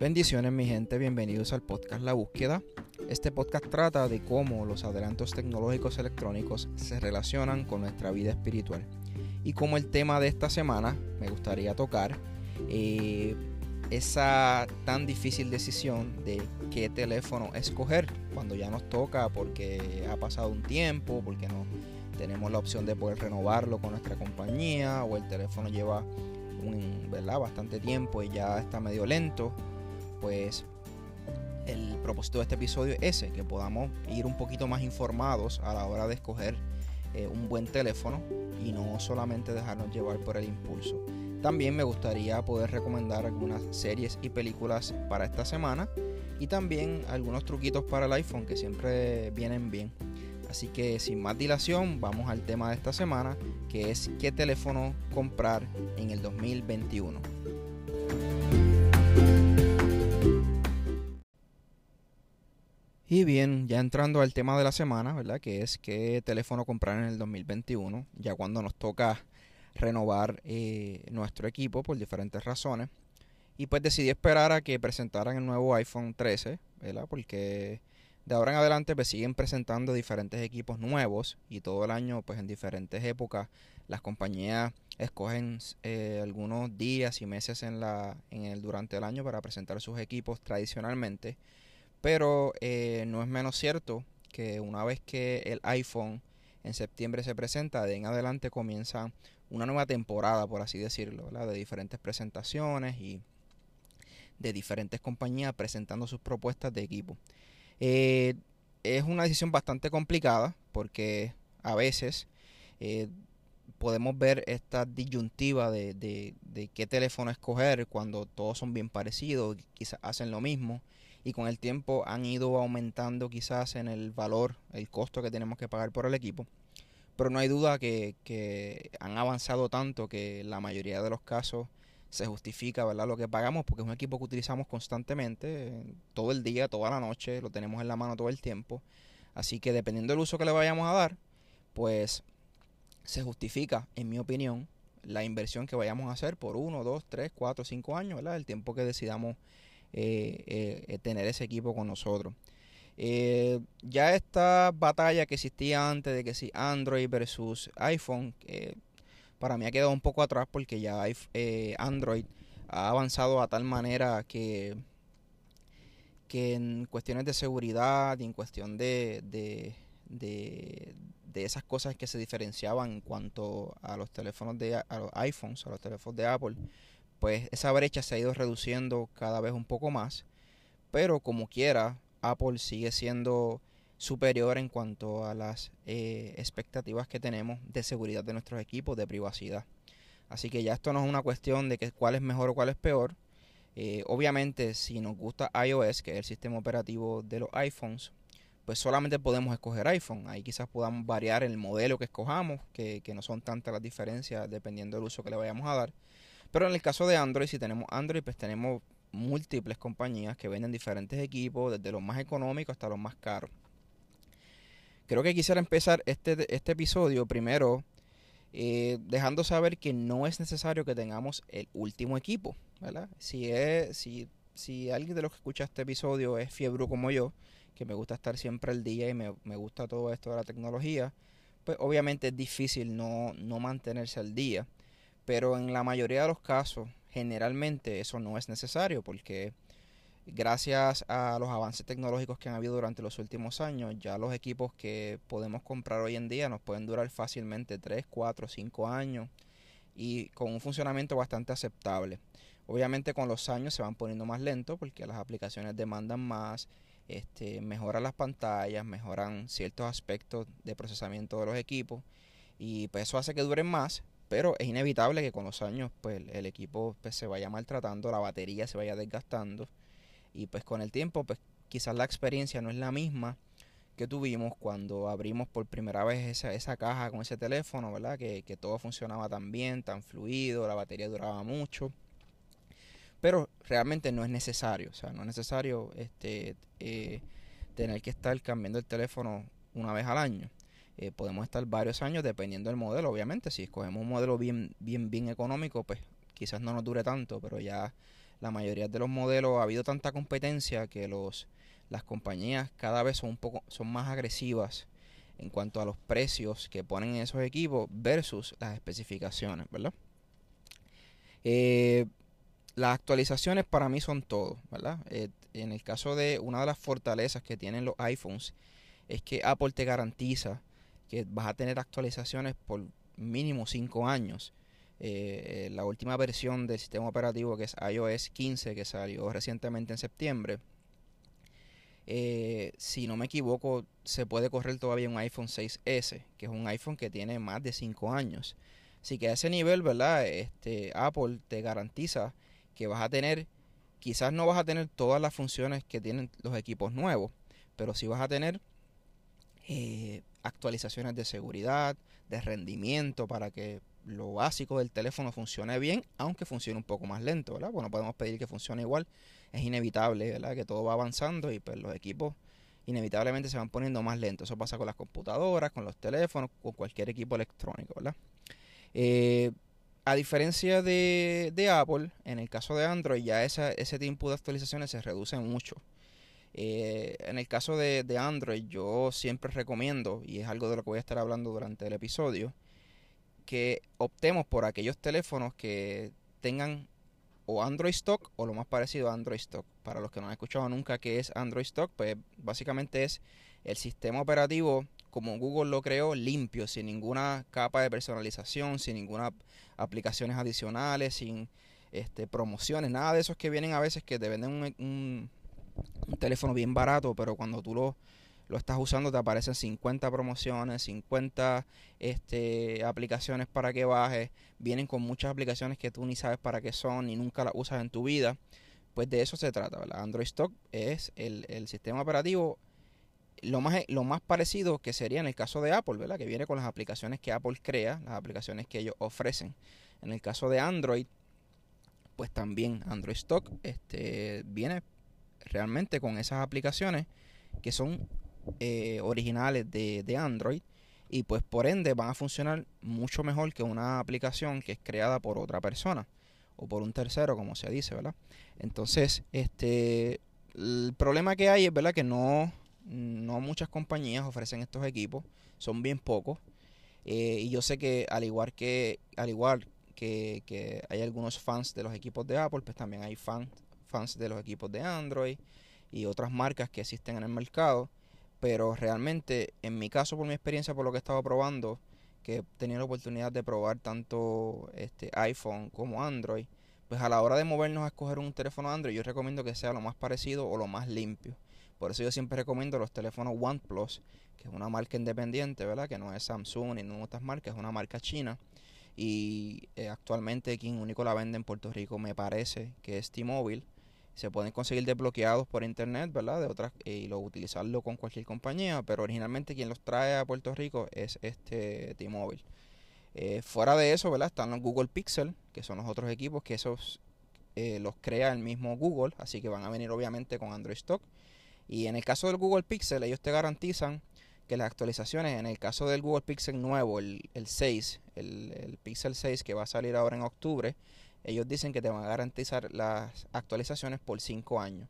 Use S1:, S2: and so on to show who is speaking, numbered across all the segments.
S1: Bendiciones mi gente, bienvenidos al podcast La Búsqueda. Este podcast trata de cómo los adelantos tecnológicos electrónicos se relacionan con nuestra vida espiritual. Y como el tema de esta semana me gustaría tocar eh, esa tan difícil decisión de qué teléfono escoger cuando ya nos toca porque ha pasado un tiempo, porque no tenemos la opción de poder renovarlo con nuestra compañía o el teléfono lleva bastante tiempo y ya está medio lento, pues el propósito de este episodio es ese, que podamos ir un poquito más informados a la hora de escoger eh, un buen teléfono y no solamente dejarnos llevar por el impulso. También me gustaría poder recomendar algunas series y películas para esta semana y también algunos truquitos para el iPhone que siempre vienen bien. Así que sin más dilación, vamos al tema de esta semana, que es qué teléfono comprar en el 2021. Y bien, ya entrando al tema de la semana, ¿verdad? Que es qué teléfono comprar en el 2021, ya cuando nos toca renovar eh, nuestro equipo por diferentes razones. Y pues decidí esperar a que presentaran el nuevo iPhone 13, ¿verdad? Porque de ahora en adelante pues siguen presentando diferentes equipos nuevos y todo el año pues en diferentes épocas las compañías escogen eh, algunos días y meses en la en el durante el año para presentar sus equipos tradicionalmente pero eh, no es menos cierto que una vez que el iPhone en septiembre se presenta de en adelante comienza una nueva temporada por así decirlo de diferentes presentaciones y de diferentes compañías presentando sus propuestas de equipo. Eh, es una decisión bastante complicada porque a veces eh, podemos ver esta disyuntiva de, de, qué teléfono escoger cuando todos son bien parecidos, quizás hacen lo mismo y con el tiempo han ido aumentando quizás en el valor, el costo que tenemos que pagar por el equipo. Pero no hay duda que, que han avanzado tanto que la mayoría de los casos se justifica ¿verdad? lo que pagamos porque es un equipo que utilizamos constantemente, todo el día, toda la noche, lo tenemos en la mano todo el tiempo. Así que dependiendo del uso que le vayamos a dar, pues se justifica, en mi opinión, la inversión que vayamos a hacer por uno, dos, tres, cuatro, cinco años, ¿verdad? El tiempo que decidamos tener ese equipo con nosotros. Eh, ya esta batalla que existía antes de que si Android versus iPhone, para mí ha quedado un poco atrás porque ya eh, Android ha avanzado a tal manera que, que en cuestiones de seguridad y en cuestión de, de, de, esas cosas que se diferenciaban en cuanto a los teléfonos de a los iPhones, a los teléfonos de Apple, pues esa brecha se ha ido reduciendo cada vez un poco más. Pero como quiera, Apple sigue siendo superior en cuanto a las eh, expectativas que tenemos de seguridad de nuestros equipos, de privacidad. Así que ya esto no es una cuestión de que cuál es mejor o cuál es peor. Eh, obviamente, si nos gusta iOS, que es el sistema operativo de los iPhones, pues solamente podemos escoger iPhone. Ahí quizás podamos variar el modelo que escojamos, que, que no son tantas las diferencias dependiendo del uso que le vayamos a dar. Pero en el caso de Android, si tenemos Android, pues tenemos múltiples compañías que venden diferentes equipos, desde los más económicos hasta los más caros. Creo que quisiera empezar este, este episodio primero eh, dejando saber que no es necesario que tengamos el último equipo. Si, es, si, si alguien de los que escucha este episodio es fiebre como yo, que me gusta estar siempre al día y me, me gusta todo esto de la tecnología, pues obviamente es difícil no, no mantenerse al día. Pero en la mayoría de los casos, generalmente eso no es necesario porque gracias a los avances tecnológicos que han habido durante los últimos años, ya los equipos que podemos comprar hoy en día nos pueden durar fácilmente 3, 4, 5 años y con un funcionamiento bastante aceptable. Obviamente con los años se van poniendo más lentos porque las aplicaciones demandan más, este, mejoran las pantallas, mejoran ciertos aspectos de procesamiento de los equipos y pues eso hace que duren más, pero es inevitable que con los años pues el equipo pues, se vaya maltratando, la batería se vaya desgastando y pues con el tiempo, pues quizás la experiencia no es la misma que tuvimos cuando abrimos por primera vez esa, esa caja con ese teléfono, ¿verdad? Que, que todo funcionaba tan bien, tan fluido, la batería duraba mucho. Pero realmente no es necesario, o sea, no es necesario este, eh, tener que estar cambiando el teléfono una vez al año. Eh, podemos estar varios años dependiendo del modelo, obviamente. Si escogemos un modelo bien, bien, bien económico, pues quizás no nos dure tanto, pero ya la mayoría de los modelos ha habido tanta competencia que los las compañías cada vez son un poco son más agresivas en cuanto a los precios que ponen en esos equipos versus las especificaciones, ¿verdad? Eh, las actualizaciones para mí son todo, ¿verdad? Eh, en el caso de una de las fortalezas que tienen los iPhones es que Apple te garantiza que vas a tener actualizaciones por mínimo 5 años. Eh, la última versión del sistema operativo que es iOS 15 que salió recientemente en septiembre eh, si no me equivoco, se puede correr todavía un iPhone 6S, que es un iPhone que tiene más de 5 años. Así que a ese nivel, ¿verdad? Este, Apple te garantiza que vas a tener, quizás no vas a tener todas las funciones que tienen los equipos nuevos, pero sí vas a tener eh, actualizaciones de seguridad, de rendimiento, para que lo básico del teléfono funcione bien, aunque funcione un poco más lento, ¿verdad? Bueno, podemos pedir que funcione igual, es inevitable, ¿verdad? Que todo va avanzando y pues los equipos inevitablemente se van poniendo más lentos. Eso pasa con las computadoras, con los teléfonos, con cualquier equipo electrónico, ¿verdad? Eh, a diferencia de, Apple, en el caso de Android ya ese tiempo de actualizaciones se reduce mucho. Eh, en el caso de, de Android yo siempre recomiendo, y es algo de lo que voy a estar hablando durante el episodio, que optemos por aquellos teléfonos que tengan o Android Stock o lo más parecido a Android Stock. Para los que no han escuchado nunca qué es Android Stock, pues básicamente es el sistema operativo como Google lo creó limpio, sin ninguna capa de personalización, sin ninguna aplicaciones adicionales, sin este, promociones, nada de esos que vienen a veces que te venden un teléfono bien barato, pero cuando tú lo lo estás usando, te aparecen 50 promociones, 50 este, aplicaciones para que bajes. Vienen con muchas aplicaciones que tú ni sabes para qué son, ni nunca las usas en tu vida. Pues de eso se trata, ¿verdad? Android Stock es el, sistema operativo lo más, lo más parecido que sería en el caso de Apple, ¿verdad? Que viene con las aplicaciones que Apple crea, las aplicaciones que ellos ofrecen. En el caso de Android, pues también Android Stock este, viene realmente con esas aplicaciones que son eh, originales de, de, Android y pues por ende van a funcionar mucho mejor que una aplicación que es creada por otra persona o por un tercero como se dice, ¿verdad? Entonces, este el problema que hay es, ¿verdad? Que no, no muchas compañías ofrecen estos equipos, son bien pocos. Eh, y yo sé que al igual que al igual que, que, hay algunos fans de los equipos de Apple, pues también hay fans, fans de los equipos de Android y otras marcas que existen en el mercado pero realmente en mi caso por mi experiencia por lo que he estado probando que he tenido la oportunidad de probar tanto este iPhone como Android pues a la hora de movernos a escoger un teléfono Android yo recomiendo que sea lo más parecido o lo más limpio. Por eso yo siempre recomiendo los teléfonos OnePlus que es una marca independiente verdad que no es Samsung ni no otras marcas es una marca china. Y eh, actualmente quien único la vende en Puerto Rico me parece que es T-Mobile se pueden conseguir desbloqueados por internet, ¿verdad? De otras y lo utilizarlo con cualquier compañía, pero originalmente quien los trae a Puerto Rico es este T-Mobile. Eh, fuera de eso, ¿verdad? Están los Google Pixel, que son los otros equipos que esos eh, los crea el mismo Google, así que van a venir obviamente con Android Stock. Y en el caso del Google Pixel, ellos te garantizan que las actualizaciones, en el caso del Google Pixel nuevo, el, 6, el, el Pixel 6 que va a salir ahora en octubre, ellos dicen que te van a garantizar las actualizaciones por 5 años.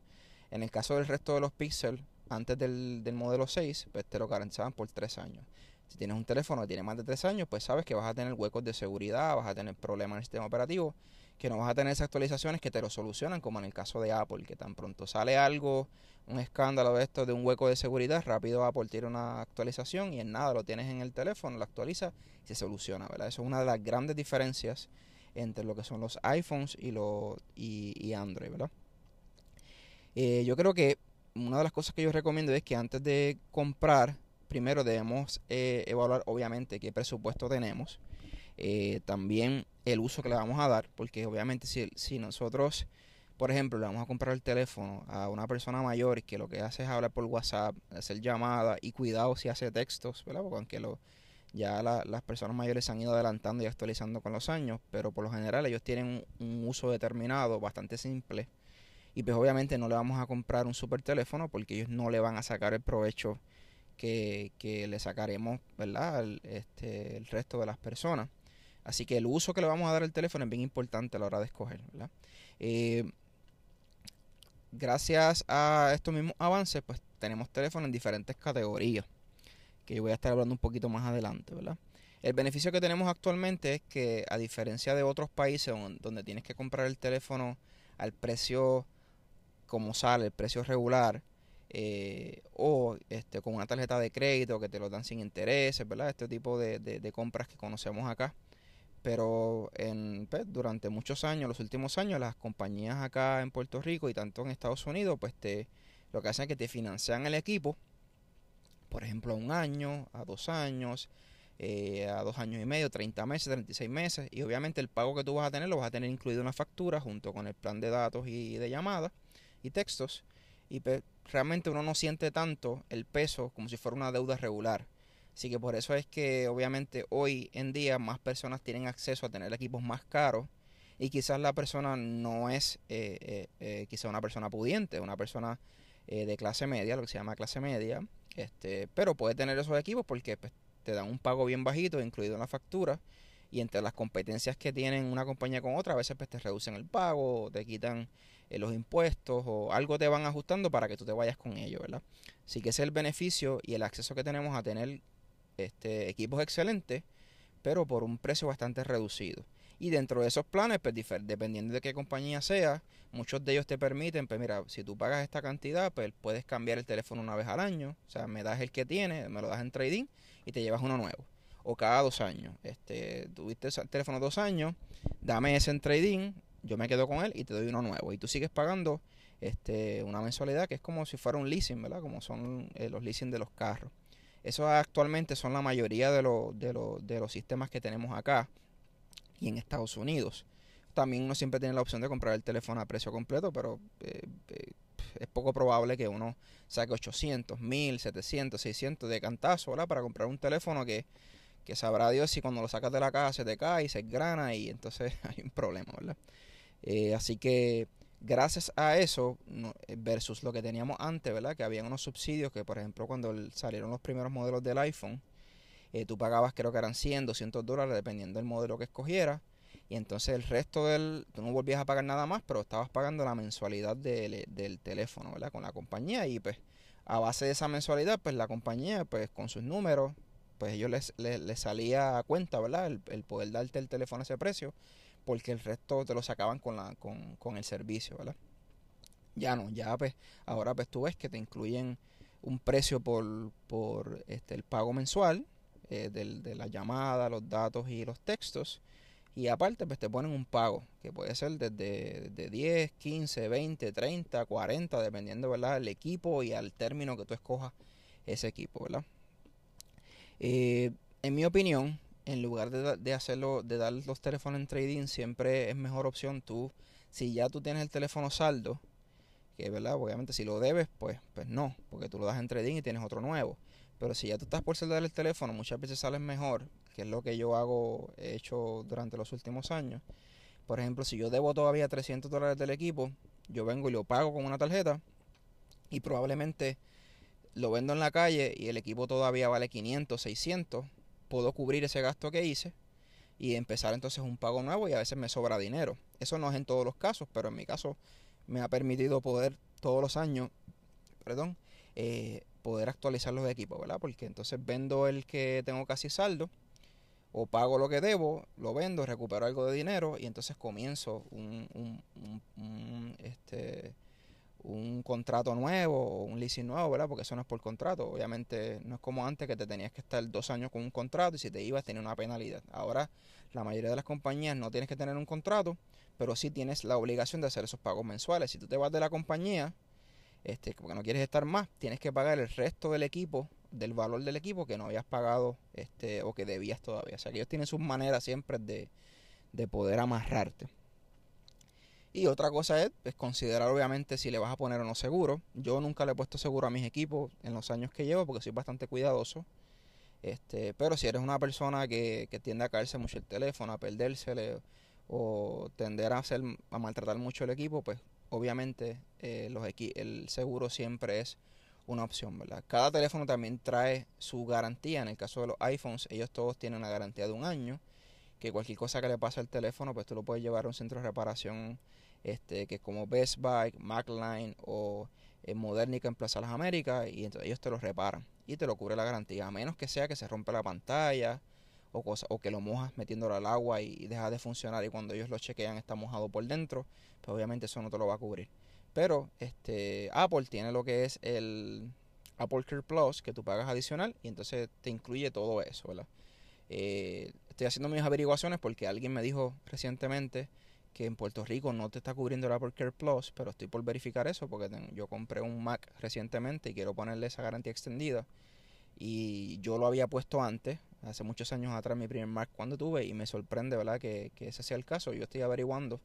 S1: En el caso del resto de los Pixel, antes del, modelo 6, pues te lo garantizaban por 3 años. Si tienes un teléfono que tiene más de 3 años, pues sabes que vas a tener huecos de seguridad, vas a tener problemas en el sistema operativo, que no vas a tener esas actualizaciones que te lo solucionan, como en el caso de Apple, que tan pronto sale algo, un escándalo de esto, de un hueco de seguridad, rápido Apple tira una actualización y en nada lo tienes en el teléfono, lo actualiza y se soluciona, ¿verdad? Eso es una de las grandes diferencias entre lo que son los iPhones y, los, y, Android, ¿verdad? Eh, yo creo que una de las cosas que yo recomiendo es que antes de comprar, primero debemos eh, evaluar obviamente qué presupuesto tenemos, eh, también el uso que le vamos a dar, porque obviamente si, si nosotros, por ejemplo, le vamos a comprar el teléfono a una persona mayor que lo que hace es hablar por WhatsApp, hacer llamadas y cuidado si hace textos, ¿verdad? Porque aunque lo, ya las personas mayores se han ido adelantando y actualizando con los años, pero por lo general ellos tienen un, uso determinado, bastante simple. Y pues obviamente no le vamos a comprar un super teléfono porque ellos no le van a sacar el provecho que, le sacaremos, ¿verdad? El, este, el resto de las personas. Así que el uso que le vamos a dar al teléfono es bien importante a la hora de escoger, ¿verdad? Eh, gracias a estos mismos avances, pues tenemos teléfonos en diferentes categorías, que yo voy a estar hablando un poquito más adelante, ¿verdad? El beneficio que tenemos actualmente es que a diferencia de otros países donde tienes que comprar el teléfono al precio como sale, el precio regular, eh, o este, con una tarjeta de crédito que te lo dan sin intereses, ¿verdad? Este tipo de, compras que conocemos acá. Pero en, pues, durante muchos años, los últimos años, las compañías acá en Puerto Rico y tanto en Estados Unidos, pues te, lo que hacen es que te financian el equipo, por ejemplo, a un año, a dos años, eh, a dos años y medio, 30 meses, 36 meses, y obviamente el pago que tú vas a tener lo vas a tener incluido en la factura junto con el plan de datos y de llamadas y textos, y pues, realmente uno no siente tanto el peso como si fuera una deuda regular. Así que por eso es que obviamente hoy en día más personas tienen acceso a tener equipos más caros y quizás la persona no es eh, eh, eh quizás una persona pudiente, una persona de clase media, lo que se llama clase media, este, pero puede tener esos equipos porque pues, te dan un pago bien bajito, incluido en la factura, y entre las competencias que tienen una compañía con otra, a veces pues, te reducen el pago, te quitan eh, los impuestos o algo te van ajustando para que tú te vayas con ellos, ¿verdad? Así que ese es el beneficio y el acceso que tenemos a tener este, equipos excelentes, pero por un precio bastante reducido. Y dentro de esos planes, pues dependiendo de qué compañía sea, muchos de ellos te permiten, pues mira, si tú pagas esta cantidad, pues puedes cambiar el teléfono una vez al año. O sea, me das el que tiene, me lo das en trading y te llevas uno nuevo. O cada dos años. Este, tuviste el teléfono dos años, dame ese en trading, yo me quedo con él y te doy uno nuevo. Y tú sigues pagando este, una mensualidad que es como si fuera un leasing, ¿verdad? Como son eh, los leasing de los carros. Eso actualmente son la mayoría de, de, de los sistemas que tenemos acá y en Estados Unidos. También uno siempre tiene la opción de comprar el teléfono a precio completo, pero eh, eh, es poco probable que uno saque 800, 1000, 700, 600 de cantazo. Para comprar un teléfono que, que sabrá Dios si cuando lo sacas de la caja se te cae y se grana y entonces hay un problema, ¿verdad? Eh, así que gracias a eso versus lo que teníamos antes, ¿verdad? Que había unos subsidios que, por ejemplo, cuando salieron los primeros modelos del iPhone, eh, tú pagabas creo que eran 100, 200 dólares dependiendo del modelo que escogieras. Y entonces el resto del, tú no volvías a pagar nada más, pero estabas pagando la mensualidad del, teléfono, ¿verdad? Con la compañía y pues a base de esa mensualidad, pues la compañía, pues con sus números, pues ellos les, les, salía a cuenta, ¿verdad? El, el, poder darte el teléfono a ese precio, porque el resto te lo sacaban con, la, con, con el servicio, ¿verdad? Ya no, ya pues, ahora pues tú ves que te incluyen un precio por, por este, el pago mensual, eh, de la llamada, los datos y los textos. Y aparte, pues te ponen un pago, que puede ser desde, de 10, 15, 20, 30, 40, dependiendo, ¿verdad?, el equipo y al término que tú escojas ese equipo, ¿verdad? Eh, en mi opinión, en lugar de, de, hacerlo, de dar los teléfonos en trading, siempre es mejor opción tú, si ya tú tienes el teléfono saldo, que, ¿verdad? Obviamente si lo debes, pues, pues no, porque tú lo das en trading y tienes otro nuevo. Pero si ya tú estás por saldar el teléfono, muchas veces sales mejor, que es lo que yo hago, he hecho durante los últimos años. Por ejemplo, si yo debo todavía 300 dólares del equipo, yo vengo y lo pago con una tarjeta y probablemente lo vendo en la calle y el equipo todavía vale 500, 600, puedo cubrir ese gasto que hice y empezar entonces un pago nuevo y a veces me sobra dinero. Eso no es en todos los casos, pero en mi caso me ha permitido poder todos los años, perdón, eh, poder actualizar los equipos, ¿verdad? Porque entonces vendo el que tengo casi saldo o pago lo que debo, lo vendo, recupero algo de dinero y entonces comienzo un, un, este, un contrato nuevo o un leasing nuevo, ¿verdad? Porque eso no es por contrato. Obviamente no es como antes que te tenías que estar dos años con un contrato y si te ibas tenía una penalidad. Ahora la mayoría de las compañías no tienes que tener un contrato, pero sí tienes la obligación de hacer esos pagos mensuales. Si tú te vas de la compañía este, porque no quieres estar más, tienes que pagar el resto del equipo, del valor del equipo que no habías pagado este, o que debías todavía. O sea que ellos tienen sus maneras siempre de, de poder amarrarte. Y otra cosa es, es, considerar obviamente si le vas a poner o no seguro. Yo nunca le he puesto seguro a mis equipos en los años que llevo porque soy bastante cuidadoso. Este, pero si eres una persona que, que tiende a caerse mucho el teléfono, a perdérsele o tender a hacer a maltratar mucho el equipo, pues obviamente eh, los el seguro siempre es una opción, ¿verdad? Cada teléfono también trae su garantía. En el caso de los iPhones, ellos todos tienen una garantía de un año. que cualquier cosa que le pase al teléfono, pues tú lo puedes llevar a un centro de reparación este, que como Best Buy, MacLine o en Modernica en Plaza Las Américas y entonces ellos te lo reparan y te lo cubre la garantía, a menos que sea que se rompe la pantalla o, o que lo mojas metiéndolo al agua y, deja de funcionar y cuando ellos lo chequean está mojado por dentro, pues obviamente eso no te lo va a cubrir. Pero este Apple tiene lo que es el Apple Care Plus que tú pagas adicional y entonces te incluye todo eso, ¿verdad? Eh, estoy haciendo mis averiguaciones porque alguien me dijo recientemente que en Puerto Rico no te está cubriendo el Apple Care Plus, pero estoy por verificar eso porque yo compré un Mac recientemente y quiero ponerle esa garantía extendida. Y yo lo había puesto antes, hace muchos años atrás, mi primer Mac cuando tuve, y me sorprende, ¿verdad?, que, ese sea el caso. Yo estoy averiguando,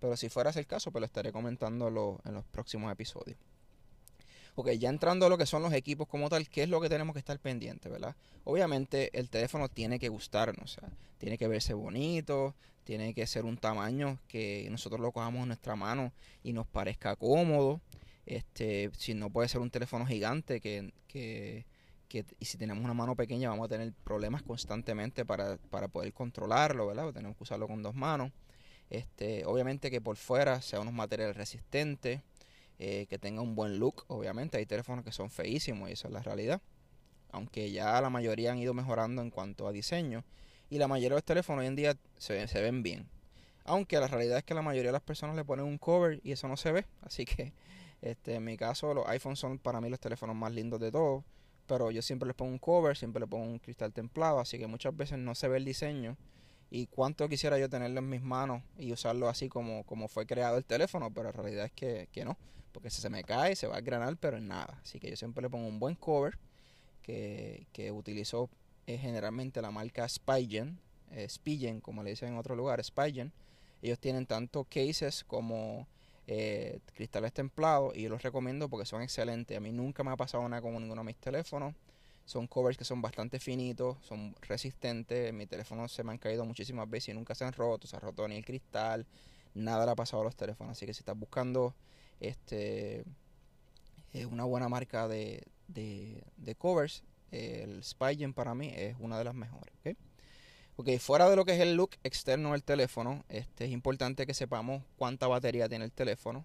S1: pero si fuera ese el caso, pues lo estaré comentando en los próximos episodios. Ok, ya entrando a lo que son los equipos como tal, ¿qué es lo que tenemos que estar pendiente, verdad? Obviamente el teléfono tiene que gustarnos, o sea, tiene que verse bonito, tiene que ser un tamaño que nosotros lo cojamos en nuestra mano y nos parezca cómodo. Este, si no puede ser un teléfono gigante que, que, y si tenemos una mano pequeña vamos a tener problemas constantemente para, para poder controlarlo, ¿verdad? tenemos que usarlo con dos manos. Este, obviamente que por fuera sea unos materiales resistentes, eh, que tenga un buen look, obviamente. Hay teléfonos que son feísimos y eso es la realidad. Aunque ya la mayoría han ido mejorando en cuanto a diseño. Y la mayoría de los teléfonos hoy en día se, se ven bien. Aunque la realidad es que la mayoría de las personas le ponen un cover y eso no se ve. Así que este, en mi caso los iPhones son para mí los teléfonos más lindos de todos. Pero yo siempre les pongo un cover, siempre le pongo un cristal templado. Así que muchas veces no se ve el diseño. Y cuánto quisiera yo tenerlo en mis manos y usarlo así como, como fue creado el teléfono. Pero la realidad es que, que no porque si se me cae se va a granar, pero en nada. Así que yo siempre le pongo un buen cover que, que utilizo eh, generalmente la marca Spygen, eh, Spigen, como le dicen en otro lugar, Spygen. Ellos tienen tanto cases como eh, cristales templados y yo los recomiendo porque son excelentes. A mí nunca me ha pasado nada con ninguno de mis teléfonos. Son covers que son bastante finitos, son resistentes. Mi teléfono se me han caído muchísimas veces y nunca se han roto. Se ha roto ni el cristal, nada le ha pasado a los teléfonos. Así que si estás buscando este es una buena marca de, de, covers. El Spygen para mí es una de las mejores. Fuera de lo que es el look externo del teléfono, este, es importante que sepamos cuánta batería tiene el teléfono.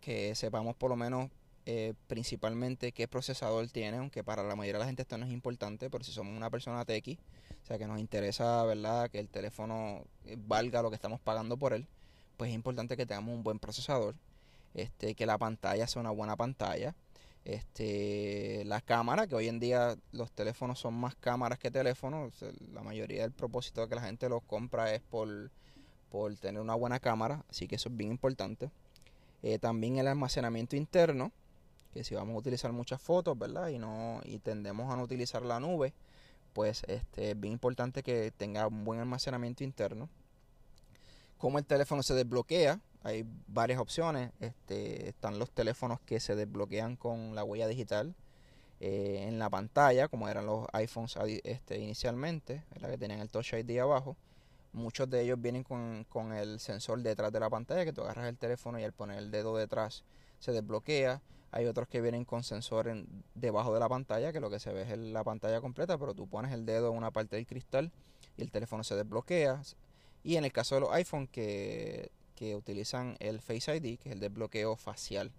S1: Que sepamos por lo menos eh, principalmente qué procesador tiene, aunque para la mayoría de la gente esto no es importante, pero si somos una persona tequi, o sea que nos interesa, ¿verdad?, que el teléfono valga lo que estamos pagando por él, pues es importante que tengamos un buen procesador este, que la pantalla sea una buena pantalla. Este, la cámara, que hoy en día los teléfonos son más cámaras que teléfonos, la mayoría del propósito de que la gente los compra es por, por tener una buena cámara, así que eso es bien importante. Eh, también el almacenamiento interno, que si vamos a utilizar muchas fotos, ¿verdad? Y no y tendemos a no utilizar la nube, pues este, es bien importante que tenga un buen almacenamiento interno. Como el teléfono se desbloquea, hay varias opciones. Este, están los teléfonos que se desbloquean con la huella digital eh, en la pantalla, como eran los iPhones este, inicialmente, la que tenían el Touch ID abajo. Muchos de ellos vienen con, con, el sensor detrás de la pantalla, que tú agarras el teléfono y al poner el dedo detrás se desbloquea. Hay otros que vienen con sensor en, debajo de la pantalla, que lo que se ve es la pantalla completa, pero tú pones el dedo en una parte del cristal y el teléfono se desbloquea. Y en el caso de los iPhone que que utilizan el Face ID, que es el desbloqueo facial.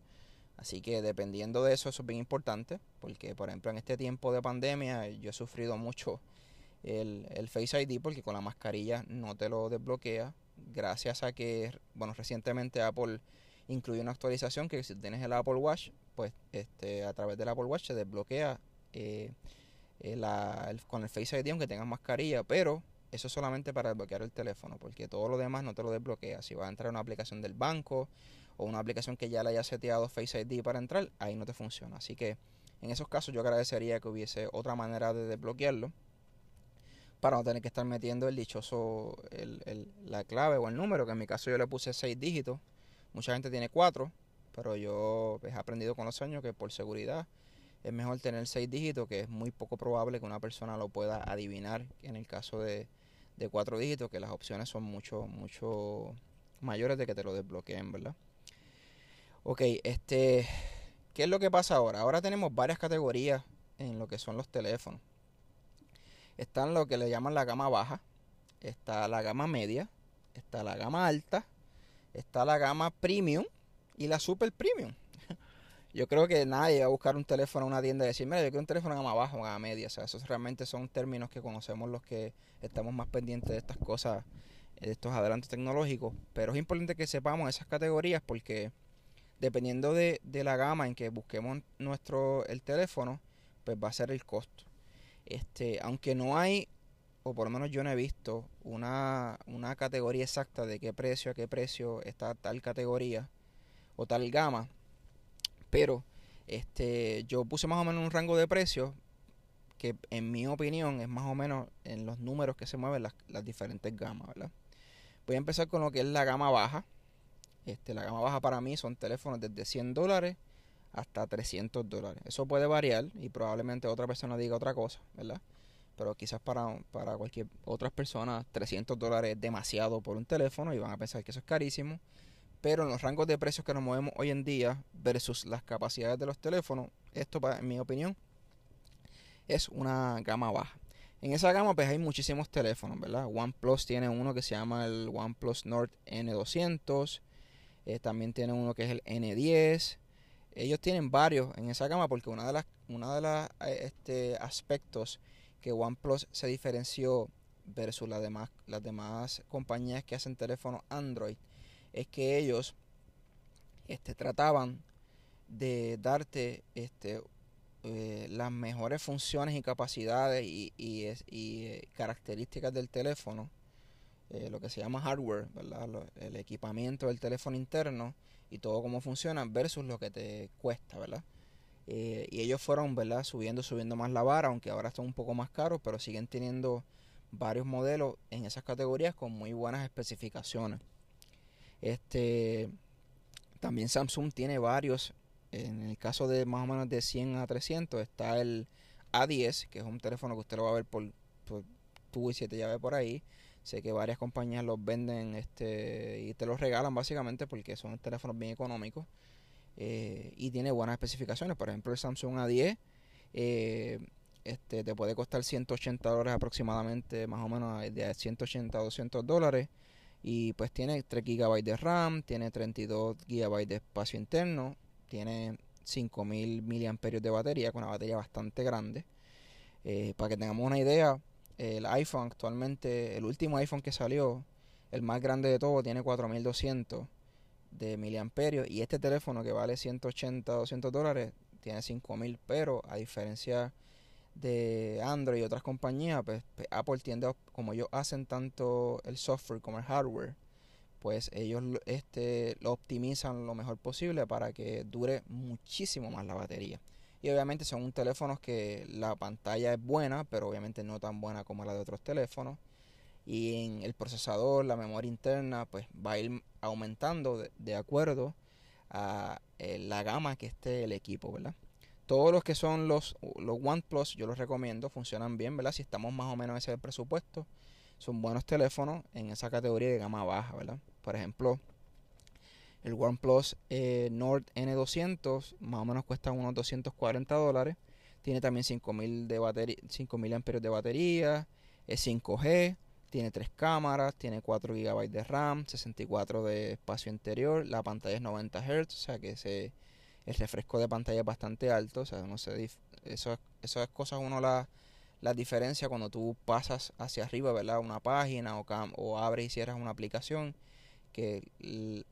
S1: Así que dependiendo de eso, eso es bien importante, porque por ejemplo en este tiempo de pandemia yo he sufrido mucho el, el Face ID porque con la mascarilla no te lo desbloquea, gracias a que, bueno, recientemente Apple incluyó una actualización que si tienes el Apple Watch, pues este, a través del Apple Watch se desbloquea eh, eh, con el Face ID aunque tengas mascarilla, pero eso es solamente para desbloquear el teléfono, porque todo lo demás no te lo desbloquea. Si vas a entrar a una aplicación del banco o una aplicación que ya le haya seteado Face ID para entrar, ahí no te funciona. Así que en esos casos yo agradecería que hubiese otra manera de desbloquearlo para no tener que estar metiendo el dichoso, el, la clave o el número, que en mi caso yo le puse 6 dígitos. Mucha gente tiene 4, pero yo he aprendido con los años que por seguridad es mejor tener 6 dígitos, que es muy poco probable que una persona lo pueda adivinar en el caso de, de cuatro dígitos, que las opciones son mucho, mucho mayores de que te lo desbloqueen, ¿verdad? Ok, este, ¿qué es lo que pasa ahora? Ahora tenemos varias categorías en lo que son los teléfonos. Están lo que le llaman la gama baja, está la gama media, está la gama alta, está la gama premium y la super premium. Yo creo que nadie va a buscar un teléfono en una tienda y decir, mira, yo quiero un teléfono gama baja o gama media. O sea, esos realmente son términos que conocemos los que estamos más pendientes de estas cosas, de estos adelantos tecnológicos. Pero es importante que sepamos esas categorías porque dependiendo de, de la gama en que busquemos nuestro el teléfono, pues va a ser el costo. Este, aunque no hay, o por lo menos yo no he visto, una, una categoría exacta de qué precio a qué precio está tal categoría o tal gama, pero este, yo puse más o menos un rango de precios que en mi opinión es más o menos en los números que se mueven las, las diferentes gamas, ¿verdad? Voy a empezar con lo que es la gama baja. Este, la gama baja para mí son teléfonos desde 100 dólares hasta 300 dólares. Eso puede variar y probablemente otra persona diga otra cosa, ¿verdad? Pero quizás para, para cualquier otra persona 300 dólares es demasiado por un teléfono y van a pensar que eso es carísimo. Pero en los rangos de precios que nos movemos hoy en día versus las capacidades de los teléfonos, esto en mi opinión es una gama baja. En esa gama pues hay muchísimos teléfonos, ¿verdad? OnePlus tiene uno que se llama el OnePlus Nord N200, eh, también tiene uno que es el N10, ellos tienen varios en esa gama porque una de las una de las eh, este, aspectos que OnePlus se diferenció versus las demás las demás compañías que hacen teléfonos Android es que ellos este, trataban de darte este, eh, las mejores funciones y capacidades y, y, eh, características del teléfono, lo que se llama hardware, ¿verdad? el equipamiento del teléfono interno y todo cómo funciona versus lo que te cuesta, ¿verdad? Eh, y ellos fueron, ¿verdad? Subiendo, subiendo más la vara, aunque ahora están un poco más caros, pero siguen teniendo varios modelos en esas categorías con muy buenas especificaciones. Este, también Samsung tiene varios, en el caso de más o menos de 100 a 300 está el A10, que es un teléfono que usted lo va a ver por, por tubo y siete llaves por ahí. Sé que varias compañías los venden este y te los regalan básicamente porque son teléfonos bien económicos eh, y tiene buenas especificaciones. Por ejemplo, el Samsung A10 eh, este, te puede costar 180 dólares aproximadamente, más o menos de 180 a 200 dólares. Y pues tiene 3 GB de RAM, tiene 32 GB de espacio interno, tiene 5000 mAh de batería, con una batería bastante grande. Eh, para que tengamos una idea, el iPhone actualmente, el último iPhone que salió, el más grande de todo, tiene 4200 de miliamperios y este teléfono que vale 180, 200 dólares, tiene 5000, pero a diferencia de Android y otras compañías, pues, pues Apple tiende, como ellos hacen tanto el software como el hardware, pues ellos este, lo optimizan lo mejor posible para que dure muchísimo más la batería. Y obviamente son teléfonos que la pantalla es buena, pero obviamente no tan buena como la de otros teléfonos. Y en el procesador, la memoria interna, pues va a ir aumentando de, acuerdo a eh, la gama que esté el equipo, ¿verdad? Todos los que son los, los OnePlus, yo los recomiendo, funcionan bien, ¿verdad? Si estamos más o menos en ese presupuesto, son buenos teléfonos en esa categoría de gama baja, ¿verdad? Por ejemplo, el OnePlus eh, Nord N200 más o menos cuesta unos 240 dólares. Tiene también 5000 de batería, 5000 amperios de batería, es 5G, tiene tres cámaras, tiene 4 GB de RAM, 64 de espacio interior, la pantalla es 90 Hz, o sea que se, el refresco de pantalla es bastante alto, o sea, no sé, eso, esas cosas uno la diferencia cuando tú pasas hacia arriba, ¿verdad? Una página o, o abres y cierras una aplicación que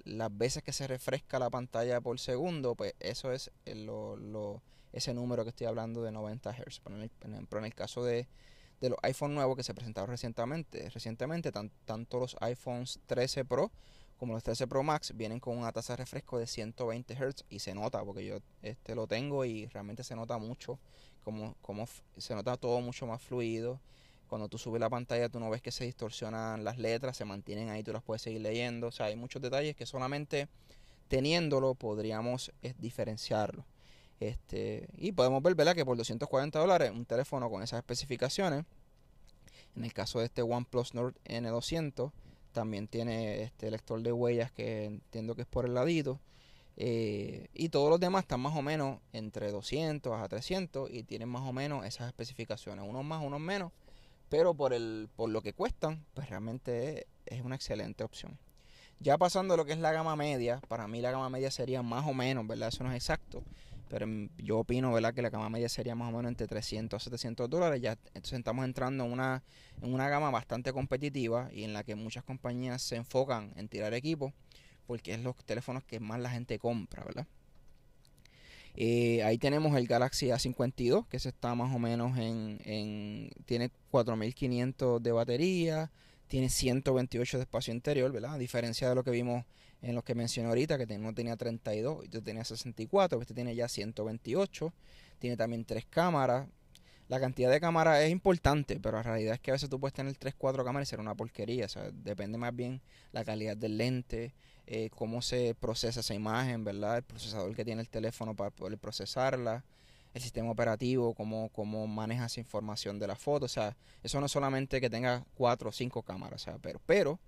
S1: las veces que se refresca la pantalla por segundo, pues eso es lo, lo, ese número que estoy hablando de 90 Hz. Pero en el, caso de, de, los iPhone nuevos que se presentaron recientemente, recientemente tanto los iPhones 13 Pro como los 13 Pro Max vienen con una tasa de refresco de 120 Hz y se nota porque yo este lo tengo y realmente se nota mucho como, como se nota todo mucho más fluido cuando tú subes la pantalla, tú no ves que se distorsionan las letras, se mantienen ahí, tú las puedes seguir leyendo. O sea, hay muchos detalles que solamente teniéndolo podríamos eh, diferenciarlo. Este, y podemos ver, ¿verdad? Que por 240 dólares un teléfono con esas especificaciones, en el caso de este OnePlus Nord N200, también tiene este lector de huellas que entiendo que es por el ladito. Eh, y todos los demás están más o menos entre 200 a 300 y tienen más o menos esas especificaciones, unos más, unos menos pero por, el, por lo que cuestan, pues realmente es, una excelente opción. Ya pasando a lo que es la gama media, para mí la gama media sería más o menos, ¿verdad? Eso no es exacto, pero yo opino, ¿verdad? Que la gama media sería más o menos entre 300 a 700 dólares. Ya entonces estamos entrando en una, en una gama bastante competitiva y en la que muchas compañías se enfocan en tirar equipo porque es los teléfonos que más la gente compra, ¿verdad? Eh, ahí tenemos el Galaxy A52, que se está más o menos en, en tiene 4500 de batería, tiene 128 de espacio interior, ¿verdad? A diferencia de lo que vimos en los que mencioné ahorita, que uno tenía 32 y otro tenía 64, este tiene ya 128, tiene también tres cámaras. La cantidad de cámaras es importante, pero la realidad es que a veces tú puedes tener 3, 4 cámaras y ser una porquería. O sea, depende más bien la calidad del lente, eh, cómo se procesa esa imagen, ¿verdad? El procesador que tiene el teléfono para poder procesarla, el sistema operativo, cómo, cómo maneja esa información de la foto. O sea, eso no es solamente que tenga cuatro o cinco cámaras, o sea, pero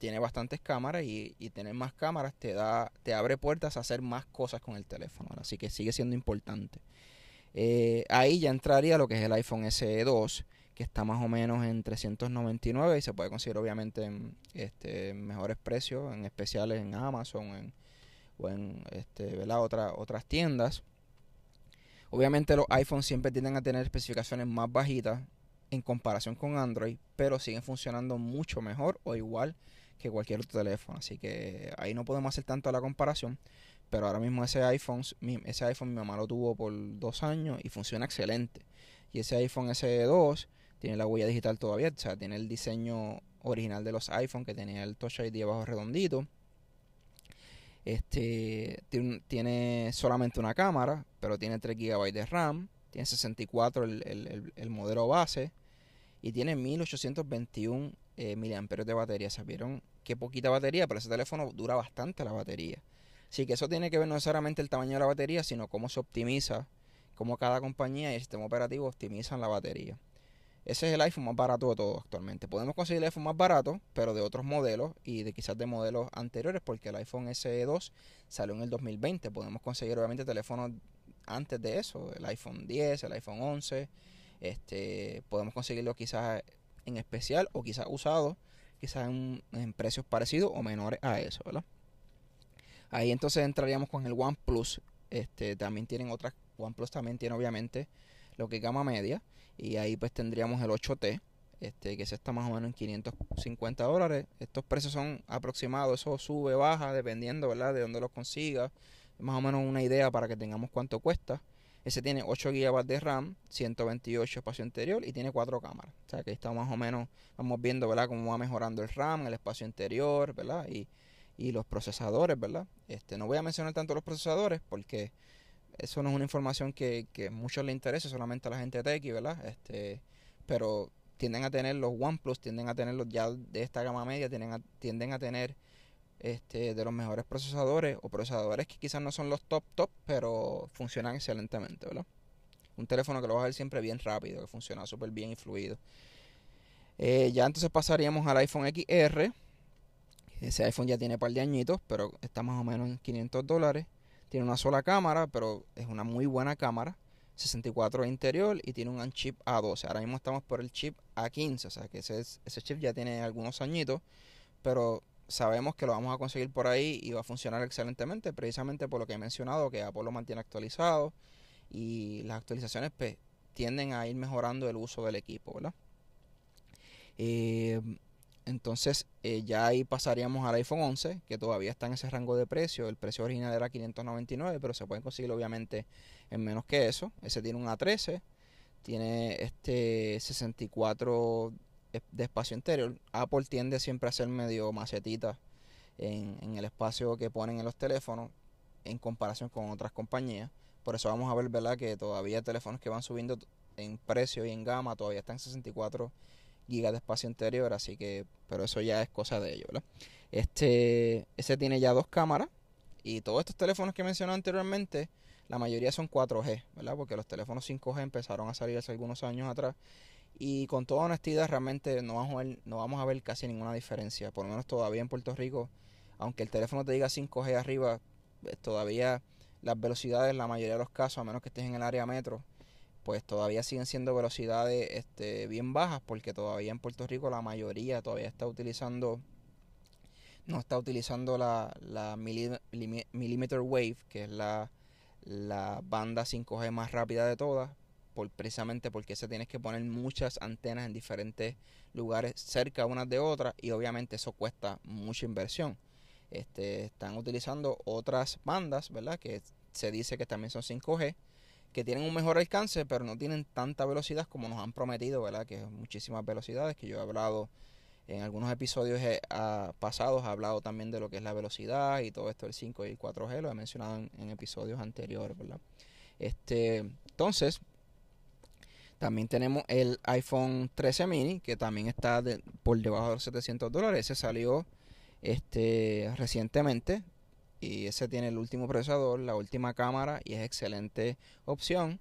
S1: tiene bastantes cámaras y, tener más cámaras te da, te abre puertas a hacer más cosas con el teléfono. Así que sigue siendo importante. Eh, ahí ya entraría lo que es el iPhone SE 2 que está más o menos en 399 y se puede conseguir obviamente en este, mejores precios, en especiales en Amazon o en este, Otra, otras tiendas. Obviamente los iPhones siempre tienden a tener especificaciones más bajitas en comparación con Android, pero siguen funcionando mucho mejor o igual que cualquier otro teléfono. Así que ahí no podemos hacer tanto la comparación. Pero ahora mismo ese iPhone, ese iPhone mi mamá lo tuvo por dos años y funciona excelente. Y ese iPhone SE2 tiene la huella digital todavía, o sea, tiene el diseño original de los iPhone que tenía el Touch ID abajo redondito. Este tiene, solamente una cámara, pero tiene 3 GB de RAM, tiene 64 el, el, modelo base y tiene 1821 eh, mAh de batería. ¿Sabieron qué poquita batería? Pero ese teléfono dura bastante la batería. Así que eso tiene que ver no necesariamente el tamaño de la batería, sino cómo se optimiza, cómo cada compañía y el sistema operativo optimizan la batería. Ese es el iPhone más barato de todo actualmente. Podemos conseguir el iPhone más barato, pero de otros modelos y de quizás de modelos anteriores, porque el iPhone SE 2 salió en el 2020. Podemos conseguir obviamente teléfonos antes de eso, el iPhone 10, el iPhone 11. Este, podemos conseguirlo quizás en especial o quizás usado, quizás en, precios parecidos o menores a eso, ¿verdad? Ahí entonces entraríamos con el OnePlus. Este, también tienen otras, OnePlus también tiene obviamente lo que es gama media y ahí pues tendríamos el 8T, este, que se está más o menos en 550 dólares. Estos precios son aproximados, eso sube, baja, dependiendo, ¿verdad? De dónde los consiga. Más o menos una idea para que tengamos cuánto cuesta. Ese tiene 8 GB de RAM, 128 espacio interior y tiene 4 cámaras. O sea que está más o menos, vamos viendo, ¿verdad? Cómo va mejorando el RAM, el espacio interior, ¿verdad? Y, y los procesadores, ¿verdad? Este, no voy a mencionar tanto los procesadores porque eso no es una información que, que muchos le interese, solamente a la gente de Tech, ¿verdad? Este, pero tienden a tener los OnePlus, tienden a tener los ya de esta gama media, tienden a, tienden a tener este, de los mejores procesadores o procesadores que quizás no son los top top, pero funcionan excelentemente, ¿verdad? Un teléfono que lo vas a ver siempre bien rápido, que funciona súper bien y fluido. Eh, ya entonces pasaríamos al iPhone XR. Ese iPhone ya tiene un par de añitos, pero está más o menos en 500 dólares. Tiene una sola cámara, pero es una muy buena cámara. 64 interior y tiene un chip A12. Ahora mismo estamos por el chip A15, o sea que ese, ese chip ya tiene algunos añitos, pero sabemos que lo vamos a conseguir por ahí y va a funcionar excelentemente, precisamente por lo que he mencionado, que Apple lo mantiene actualizado y las actualizaciones pues, tienden a ir mejorando el uso del equipo, ¿verdad? Eh, entonces eh, ya ahí pasaríamos al iPhone 11, que todavía está en ese rango de precio. El precio original era 599, pero se puede conseguir obviamente en menos que eso. Ese tiene un A13, tiene este 64 de espacio interior. Apple tiende siempre a ser medio macetita en, en el espacio que ponen en los teléfonos en comparación con otras compañías. Por eso vamos a ver, ¿verdad? Que todavía teléfonos que van subiendo en precio y en gama todavía están en 64 gigas de espacio interior, así que, pero eso ya es cosa de ellos, ¿verdad? Este, ese tiene ya dos cámaras y todos estos teléfonos que mencioné anteriormente, la mayoría son 4G, ¿verdad? Porque los teléfonos 5G empezaron a salir hace algunos años atrás y con toda honestidad realmente no vamos a ver, no vamos a ver casi ninguna diferencia, por lo menos todavía en Puerto Rico, aunque el teléfono te diga 5G arriba, eh, todavía las velocidades, la mayoría de los casos, a menos que estés en el área metro, pues todavía siguen siendo velocidades este, bien bajas porque todavía en Puerto Rico la mayoría todavía está utilizando no está utilizando la, la millimeter wave que es la, la banda 5G más rápida de todas precisamente porque se tienes que poner muchas antenas en diferentes lugares cerca unas de otras y obviamente eso cuesta mucha inversión este, están utilizando otras bandas verdad que se dice que también son 5G que tienen un mejor alcance, pero no tienen tanta velocidad como nos han prometido, ¿verdad? Que muchísimas velocidades, que yo he hablado en algunos episodios eh, pasados, he hablado también de lo que es la velocidad y todo esto del 5 y el 4G, lo he mencionado en, episodios anteriores, ¿verdad? Este, entonces, también tenemos el iPhone 13 mini, que también está por debajo de los 700 dólares. Ese salió este, recientemente y ese tiene el último procesador, la última cámara y es excelente opción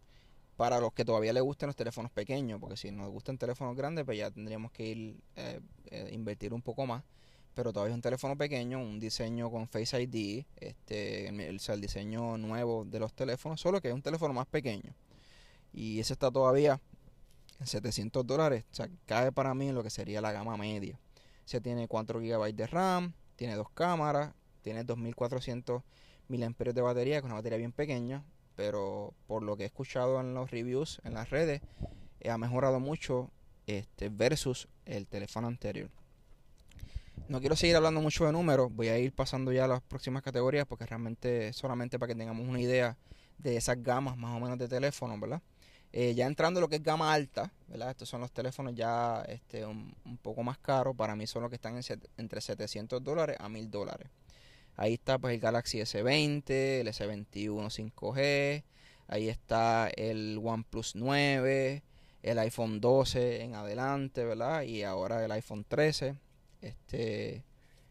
S1: para los que todavía les gusten los teléfonos pequeños, porque si nos gustan teléfonos grandes, pues ya tendríamos que ir eh, eh, invertir un poco más. Pero todavía es un teléfono pequeño, un diseño con Face ID, este, el, diseño nuevo de los teléfonos, solo que es un teléfono más pequeño. Y ese está todavía 700 dólares, o sea, cae para mí en lo que sería la gama media. Se tiene 4 GB de RAM, tiene dos cámaras, tiene 2400 mAh de batería, que es una batería bien pequeña, pero por lo que he escuchado en los reviews en las redes, ha mejorado mucho este versus el teléfono anterior. No quiero seguir hablando mucho de números, voy a ir pasando ya a las próximas categorías porque realmente solamente para que tengamos una idea de esas gamas más o menos de teléfonos, ¿verdad? Eh, ya entrando en lo que es gama alta, ¿verdad? Estos son los teléfonos ya este, un, poco más caros, para mí son los que están entre 700 dólares a 1000 dólares. Ahí está pues el Galaxy S20, el S21 5G, ahí está el OnePlus 9, el iPhone 12 en adelante, ¿verdad? Y ahora el iPhone 13, este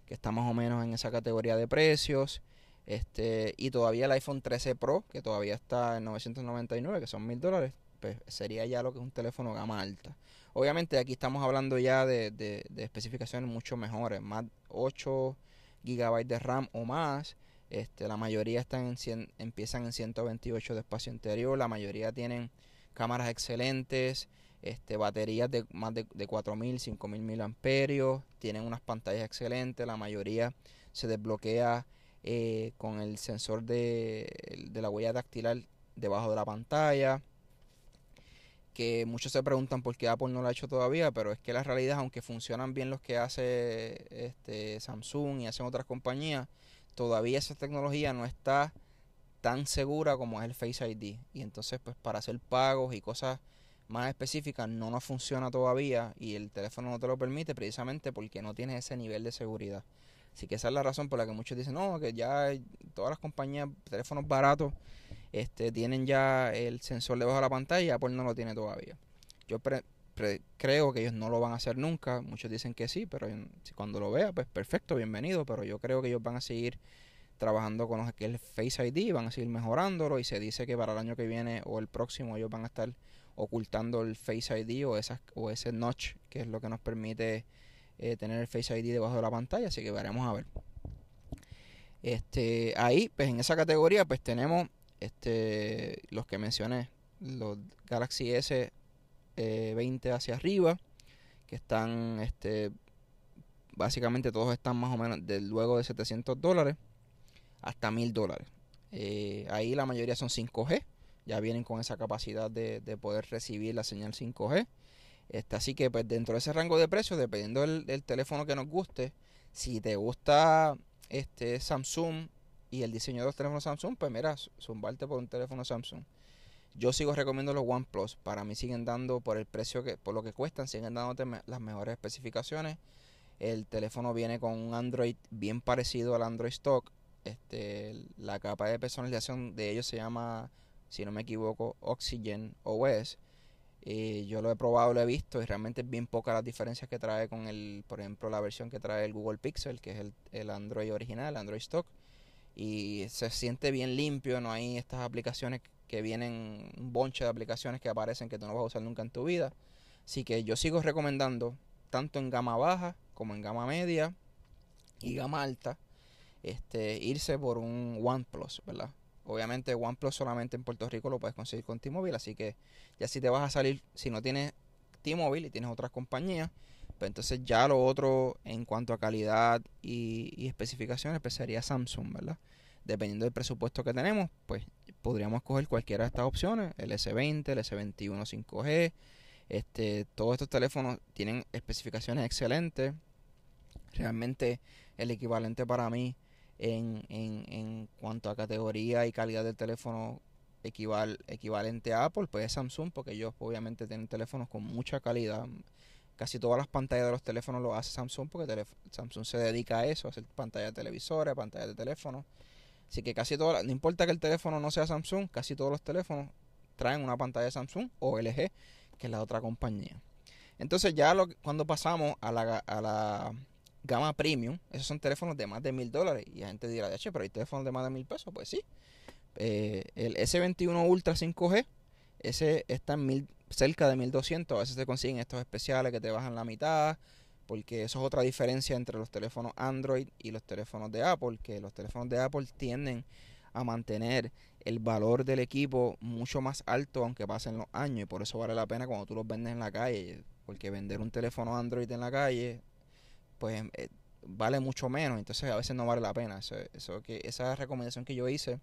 S1: que está más o menos en esa categoría de precios. Este, y todavía el iPhone 13 Pro, que todavía está en 999, que son mil dólares, pues sería ya lo que es un teléfono gama alta. Obviamente aquí estamos hablando ya de, de, especificaciones mucho mejores, más 8 GB de RAM o más. Este, la mayoría están en empiezan en 128 de espacio interior. La mayoría tienen cámaras excelentes, este, baterías de más de, de 4.000, 5.000 mil amperios. Tienen unas pantallas excelentes. La mayoría se desbloquea eh, con el sensor de la huella dactilar debajo de la pantalla que muchos se preguntan por qué Apple no lo ha hecho todavía, pero es que la realidad, aunque funcionan bien los que hace este, Samsung y hacen otras compañías, todavía esa tecnología no está tan segura como es el Face ID. Y entonces, pues para hacer pagos y cosas más específicas no nos funciona todavía y el teléfono no te lo permite precisamente porque no tiene ese nivel de seguridad. Así que esa es la razón por la que muchos dicen, no, que ya todas las compañías, teléfonos baratos, este, tienen ya el sensor debajo de la pantalla, Apple no lo tiene todavía. Yo creo que ellos no lo van a hacer nunca, muchos dicen que sí, pero cuando lo vea, pues perfecto, bienvenido, pero yo creo que ellos van a seguir trabajando con el Face ID, van a seguir mejorándolo y se dice que para el año que viene o el próximo ellos van a estar ocultando el Face ID o, esas, o ese notch que es lo que nos permite eh, tener el Face ID debajo de la pantalla, así que veremos a ver. Este, ahí, pues en esa categoría, pues tenemos este, los que mencioné, los Galaxy S 20 eh, hacia arriba, que están, este, básicamente todos están más o menos de, luego de 700 dólares hasta 1000 dólares. Eh, ahí la mayoría son 5G, ya vienen con esa capacidad de, poder recibir la señal 5G. Este, así que pues dentro de ese rango de precios, dependiendo del, teléfono que nos guste, si te gusta este Samsung y el diseño de los teléfonos Samsung, pues mira, zumbarte por un teléfono Samsung. Yo sigo recomendando los OnePlus. Para mí siguen dando, por el precio que, por lo que cuestan, siguen dándote las mejores especificaciones. El teléfono viene con un Android bien parecido al Android Stock. Este, la capa de personalización de ellos se llama, si no me equivoco, Oxygen OS. Yo lo he probado, lo he visto y realmente es bien poca las diferencias que trae con el, por ejemplo, la versión que trae el Google Pixel, que es el, el Android original, Android Stock y se siente bien limpio, no hay estas aplicaciones que vienen, un bonche de aplicaciones que aparecen que tú no vas a usar nunca en tu vida. Así que yo sigo recomendando, tanto en gama baja como en gama media y gama alta, este, irse por un OnePlus, ¿verdad? obviamente OnePlus solamente en Puerto Rico lo puedes conseguir con T-Mobile, así que ya si te vas a salir, si no tienes T-Mobile y tienes otras compañías, pues entonces ya lo otro en cuanto a calidad y, especificaciones, pues sería Samsung, ¿verdad? Dependiendo del presupuesto que tenemos, pues podríamos coger cualquiera de estas opciones, el S20, el S21 5G, este, todos estos teléfonos tienen especificaciones excelentes. Realmente el equivalente para mí en, en, en cuanto a categoría y calidad del teléfono equival, equivalente a Apple, pues es Samsung, porque ellos obviamente tienen teléfonos con mucha calidad. Casi todas las pantallas de los teléfonos lo hace Samsung, porque Samsung se dedica a eso, hacer pantallas de televisores, pantallas de teléfono. Así que casi todas, no importa que el teléfono no sea Samsung, casi todos los teléfonos traen una pantalla de Samsung o LG, que es la otra compañía. Entonces ya lo, cuando pasamos a la, a la gama premium, esos son teléfonos de más de mil dólares. Y la gente dirá, pero hay teléfonos de más de mil pesos. Pues sí. Eh, el S21 Ultra 5G, ese está en mil, cerca de 1200. A veces se consiguen estos especiales que te bajan la mitad. Porque eso es otra diferencia entre los teléfonos Android y los teléfonos de Apple. Que los teléfonos de Apple tienden a mantener el valor del equipo mucho más alto aunque pasen los años y por eso vale la pena cuando tú los vendes en la calle porque vender un teléfono Android en la calle pues eh, vale mucho menos, entonces a veces no vale la pena. Esa recomendación que yo hice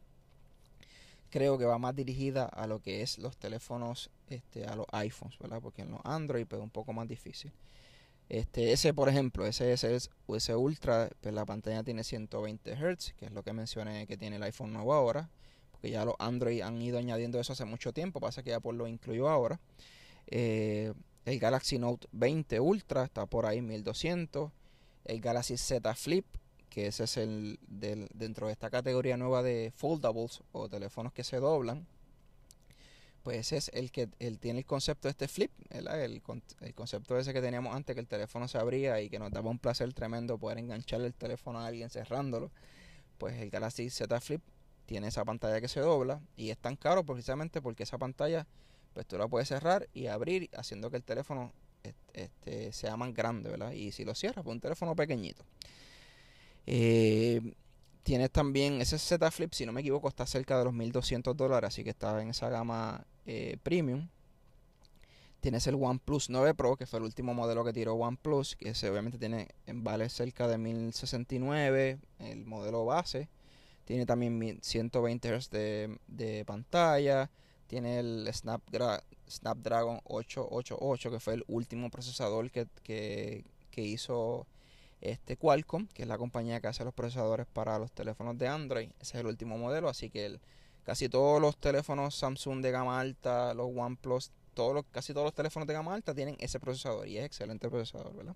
S1: creo que va más dirigida a lo que es los teléfonos, este, a los iPhones, ¿verdad? Porque en los Android pues un poco más difícil. Este, ese por ejemplo, ese, ese, ese Ultra, pues la pantalla tiene 120 Hz, que es lo que mencioné que tiene el iPhone nuevo ahora, porque ya los Android han ido añadiendo eso hace mucho tiempo, pasa que por lo incluyó ahora. Eh, el Galaxy Note 20 Ultra está por ahí 1200 el Galaxy Z Flip, que ese es el dentro de esta categoría nueva de foldables o teléfonos que se doblan. Pues ese es el que él tiene el concepto de este flip, el, el, concepto ese que teníamos antes, que el teléfono se abría y que nos daba un placer tremendo poder engancharle el teléfono a alguien cerrándolo. Pues el Galaxy Z Flip tiene esa pantalla que se dobla y es tan caro precisamente porque esa pantalla pues tú la puedes cerrar y abrir haciendo que el teléfono este, sea más grande, ¿verdad? Y si lo cierras, pues un teléfono pequeñito. Eh, tienes también ese Z Flip, si no me equivoco, está cerca de los 1200 dólares, así que está en esa gama eh, premium. Tienes el OnePlus 9 Pro, que fue el último modelo que tiró OnePlus, que obviamente tiene en vale cerca de 1069, el modelo base. Tiene también 120 Hz de, de pantalla. Tiene el Snapdragon, Snapdragon 888, que fue el último procesador que, que, hizo este Qualcomm, que es la compañía que hace los procesadores para los teléfonos de Android. Ese es el último modelo, así que casi todos los teléfonos Samsung de gama alta, los OnePlus, todos los, casi todos los teléfonos de gama alta tienen ese procesador y es excelente procesador, ¿verdad?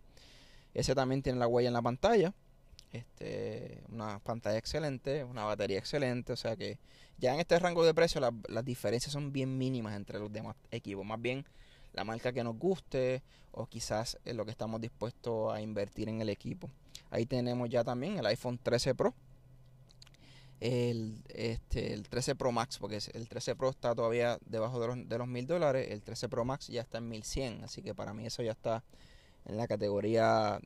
S1: Ese también tiene la huella en la pantalla, este, una pantalla excelente, una batería excelente, o sea que ya en este rango de precio las diferencias son bien mínimas entre los demás equipos. Más bien la marca que nos guste o quizás lo que estamos dispuestos a invertir en el equipo. Ahí tenemos ya también el iPhone 13 Pro. El, este, el 13 Pro Max, porque el 13 Pro está todavía debajo de los, de los 1000 dólares, el 13 Pro Max ya está en 1100, así que para mí eso ya está en la categoría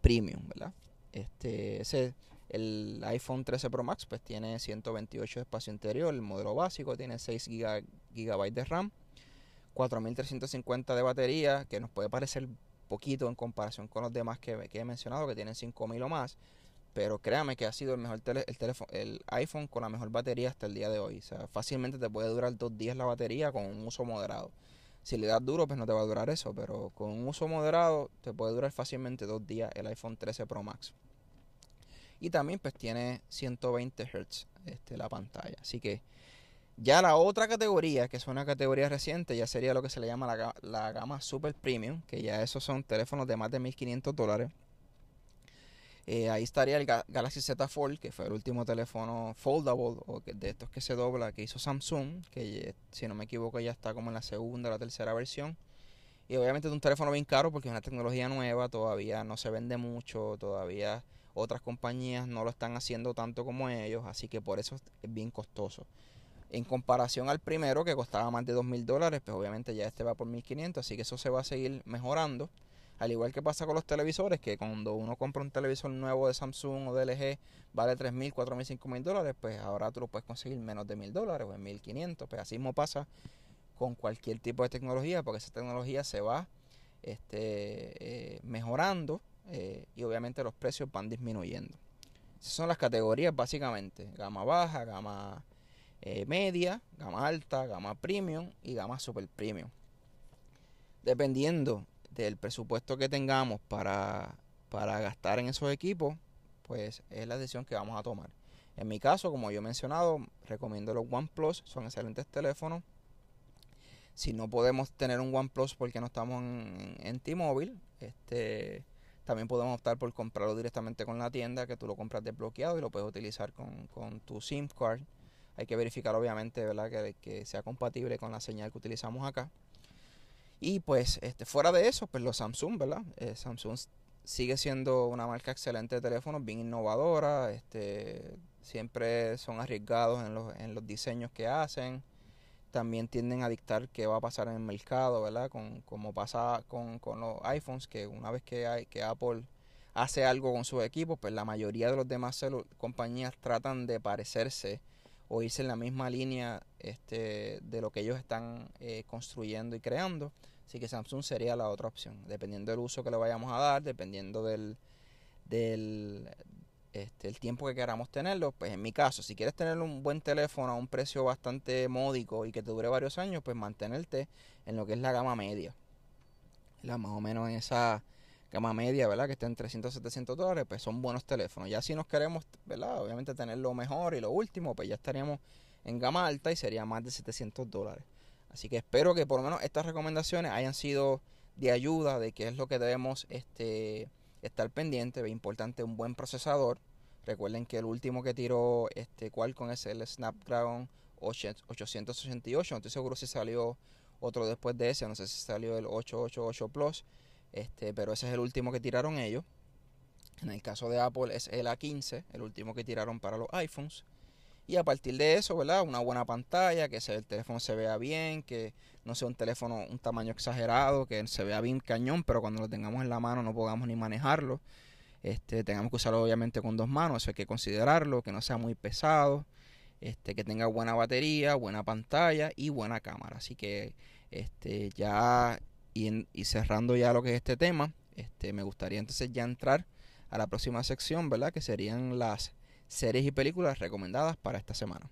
S1: premium, ¿verdad? Este, ese el iPhone 13 Pro Max pues tiene 128 de espacio interior, el modelo básico tiene 6 GB de RAM, 4350 de batería, que nos puede parecer poquito en comparación con los demás que, he mencionado, que tienen 5000 o más. Pero créame que ha sido el mejor el teléfono, el iPhone con la mejor batería hasta el día de hoy. O sea, fácilmente te puede durar dos días la batería con un uso moderado. Si le das duro, pues no te va a durar eso, pero con un uso moderado te puede durar fácilmente dos días el iPhone 13 Pro Max. Y también pues tiene 120 Hz este, la pantalla. Así que ya la otra categoría, que es una categoría reciente, ya sería lo que se le llama la, la gama Super Premium, que ya esos son teléfonos de más de 1500 dólares. Eh, ahí estaría el Galaxy Z Fold, que fue el último teléfono foldable, o de estos que se dobla, que hizo Samsung, que si no me equivoco ya está como en la segunda o la tercera versión. Y obviamente es un teléfono bien caro porque es una tecnología nueva, todavía no se vende mucho, todavía otras compañías no lo están haciendo tanto como ellos, así que por eso es bien costoso. En comparación al primero que costaba más de dos mil dólares, pues obviamente ya este va por 1500, así que eso se va a seguir mejorando. Al igual que pasa con los televisores, que cuando uno compra un televisor nuevo de Samsung o de LG, vale 3 mil, 4 mil, 5 mil dólares, pues ahora tú lo puedes conseguir menos de mil dólares o en 1500. Pues así mismo pasa con cualquier tipo de tecnología, porque esa tecnología se va este, eh, mejorando eh, y obviamente los precios van disminuyendo. Esas son las categorías básicamente, gama baja, gama eh, media, gama alta, gama premium y gama super premium. Dependiendo del presupuesto que tengamos para, para gastar en esos equipos, pues es la decisión que vamos a tomar. En mi caso, como yo he mencionado, recomiendo los OnePlus, son excelentes teléfonos si no podemos tener un OnePlus porque no estamos en, T-Mobile, este, también podemos optar por comprarlo directamente con la tienda, que tú lo compras desbloqueado y lo puedes utilizar con, tu SIM card. Hay que verificar obviamente ¿verdad? Que, sea compatible con la señal que utilizamos acá. Y pues este, fuera de eso, pues los Samsung, ¿verdad? Eh, Samsung sigue siendo una marca excelente de teléfonos, bien innovadora, este, siempre son arriesgados en los, en los diseños que hacen también tienden a dictar qué va a pasar en el mercado, ¿verdad? Con, como pasa con, con los iPhones, que una vez que, hay, que Apple hace algo con sus equipos, pues la mayoría de los demás compañías tratan de parecerse o irse en la misma línea este, de lo que ellos están eh, construyendo y creando. Así que Samsung sería la otra opción, dependiendo del uso que le vayamos a dar, dependiendo del, del, este, tiempo que queramos tenerlo, pues en mi caso, si quieres tener un buen teléfono a un precio bastante módico y que te dure varios años, pues mantenerte en lo que es la gama media. La más o menos en esa gama media, ¿verdad? Que está en 300, 700 dólares, pues son buenos teléfonos. Ya si nos queremos, ¿verdad? Obviamente tener lo mejor y lo último, pues ya estaríamos en gama alta y sería más de 700 dólares. Así que espero que por lo menos estas recomendaciones hayan sido de ayuda de qué es lo que debemos este, estar pendiente, es importante un buen procesador. Recuerden que el último que tiró este Qualcomm es el Snapdragon 888, no estoy seguro si salió otro después de ese, no sé si salió el 888 Plus, este, pero ese es el último que tiraron ellos. En el caso de Apple es el A15, el último que tiraron para los iPhones. Y a partir de eso, ¿verdad? Una buena pantalla, que el teléfono se vea bien, que no sea un teléfono un tamaño exagerado, que se vea bien cañón, pero cuando lo tengamos en la mano no podamos ni manejarlo. Este, tengamos que usarlo obviamente con dos manos, eso hay que considerarlo, que no sea muy pesado, este, que tenga buena batería, buena pantalla y buena cámara. Así que este, ya y, y cerrando ya lo que es este tema, este, me gustaría entonces ya entrar a la próxima sección, ¿verdad? Que serían las series y películas recomendadas para esta semana.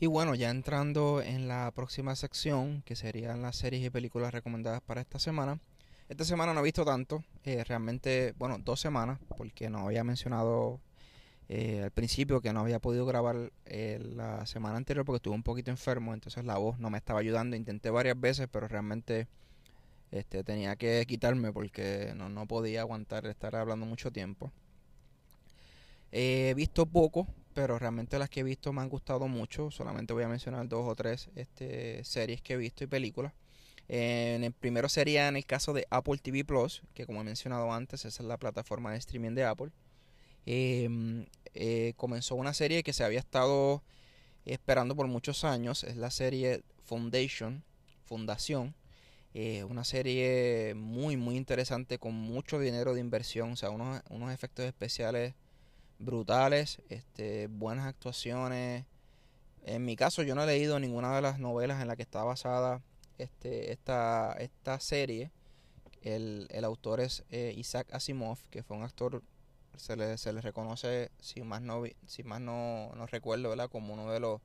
S1: Y bueno, ya entrando en la próxima sección, que serían las series y películas recomendadas para esta semana. Esta semana no he visto tanto, eh, realmente, bueno, dos semanas, porque no había mencionado eh, al principio que no había podido grabar eh, la semana anterior porque estuve un poquito enfermo, entonces la voz no me estaba ayudando. Intenté varias veces, pero realmente este, tenía que quitarme porque no, no podía aguantar estar hablando mucho tiempo. he visto poco, pero realmente las que he visto me han gustado mucho. Solamente voy a mencionar dos o tres este, series que he visto y películas. en el primero sería en el caso de Apple TV Plus, que como he mencionado antes, esa es la plataforma de streaming de Apple. Em, eh, comenzó una serie que se había estado esperando por muchos años. Es la serie Foundation, Fundación. Eh, una serie muy, muy interesante con mucho dinero de inversión. O sea, unos, unos efectos especiales brutales, este, buenas actuaciones. En mi caso, yo no he leído ninguna de las novelas en las que está basada este, esta, esta serie. El, el autor es eh, Isaac Asimov, que fue un actor se le, se le reconoce, si más no, si más no, no recuerdo, ¿verdad? como uno de los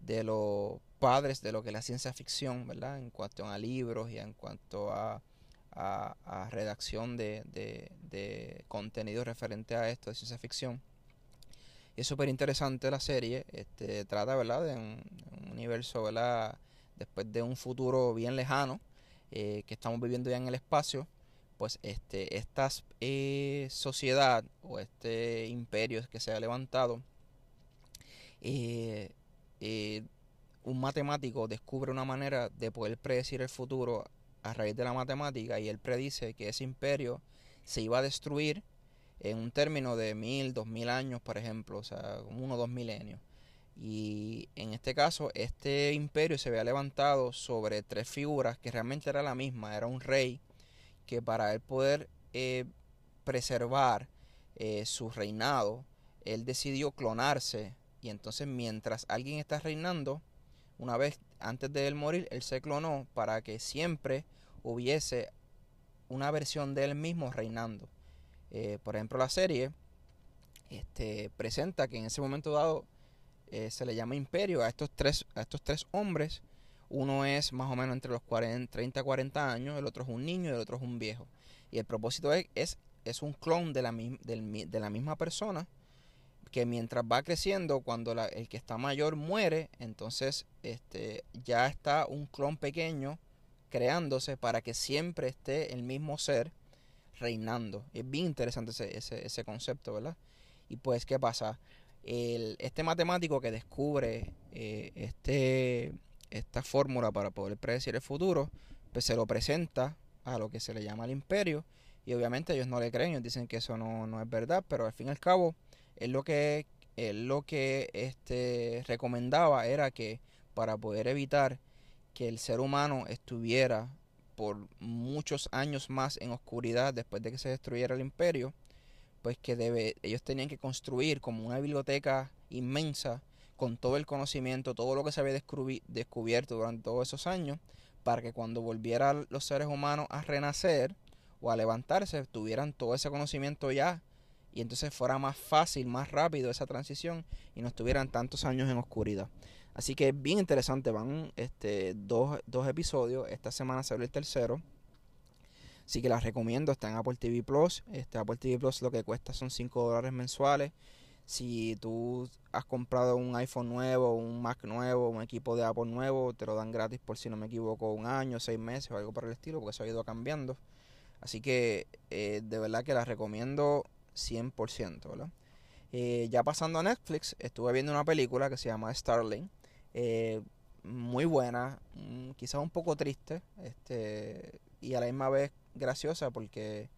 S1: de los padres de lo que es la ciencia ficción, ¿verdad? En cuanto a libros y en cuanto a, a, redacción de, de, de, contenido referente a esto de ciencia ficción. Es súper interesante la serie, este, trata, ¿verdad? De un, universo, ¿verdad? Después de un futuro bien lejano, eh, que estamos viviendo ya en el espacio, pues este, esta eh, sociedad o este imperio que se ha levantado, eh, eh, un matemático descubre una manera de poder predecir el futuro a raíz de la matemática y él predice que ese imperio se iba a destruir en un término de mil, dos mil años, por ejemplo, o sea, uno o dos milenios. Y en este caso, este imperio se había levantado sobre tres figuras que realmente era la misma. Era un rey que para él poder eh, preservar eh, su reinado, él decidió clonarse. Y entonces mientras alguien está reinando, una vez antes de él morir, él se clonó para que siempre hubiese una versión de él mismo reinando. Eh, por ejemplo, la serie este, presenta que en ese momento dado se le llama imperio a estos tres, a estos tres hombres. Uno es más o menos entre los 40, 30 40 años, el otro es un niño y el otro es un viejo. Y el propósito es, es, es un clon de la, de la misma persona que mientras va creciendo, cuando el que está mayor muere, entonces este, ya está un clon pequeño creándose para que siempre esté el mismo ser reinando. Es bien interesante ese, ese, concepto, ¿verdad? Y pues, ¿qué pasa? El, este matemático que descubre eh, este, esta fórmula para poder predecir el futuro, pues se lo presenta a lo que se le llama el imperio. Y obviamente ellos no le creen, ellos dicen que eso no, no es verdad, pero al fin y al cabo, él lo que, él lo que este, recomendaba era que para poder evitar que el ser humano estuviera por muchos años más en oscuridad después de que se destruyera el imperio, pues que debe, ellos tenían que construir como una biblioteca inmensa con todo el conocimiento, todo lo que se había descubierto durante todos esos años, para que cuando volvieran los seres humanos a renacer o a levantarse, tuvieran todo ese conocimiento ya y entonces fuera más fácil, más rápido esa transición y no estuvieran tantos años en oscuridad. Así que es bien interesante, van este, dos, dos episodios, esta semana salió el tercero. Así que las recomiendo, está en Apple TV Plus. Este Apple TV Plus lo que cuesta son 5 dólares mensuales. Si tú has comprado un iPhone nuevo, un Mac nuevo, un equipo de Apple nuevo, te lo dan gratis por si no me equivoco, un año, seis meses o algo por el estilo, porque eso ha ido cambiando. Así que eh, de verdad que las recomiendo 100%, ¿verdad? Eh, ya pasando a Netflix, estuve viendo una película que se llama Starling. Eh, muy buena, mm, quizás un poco triste, este, y a la misma vez graciosa porque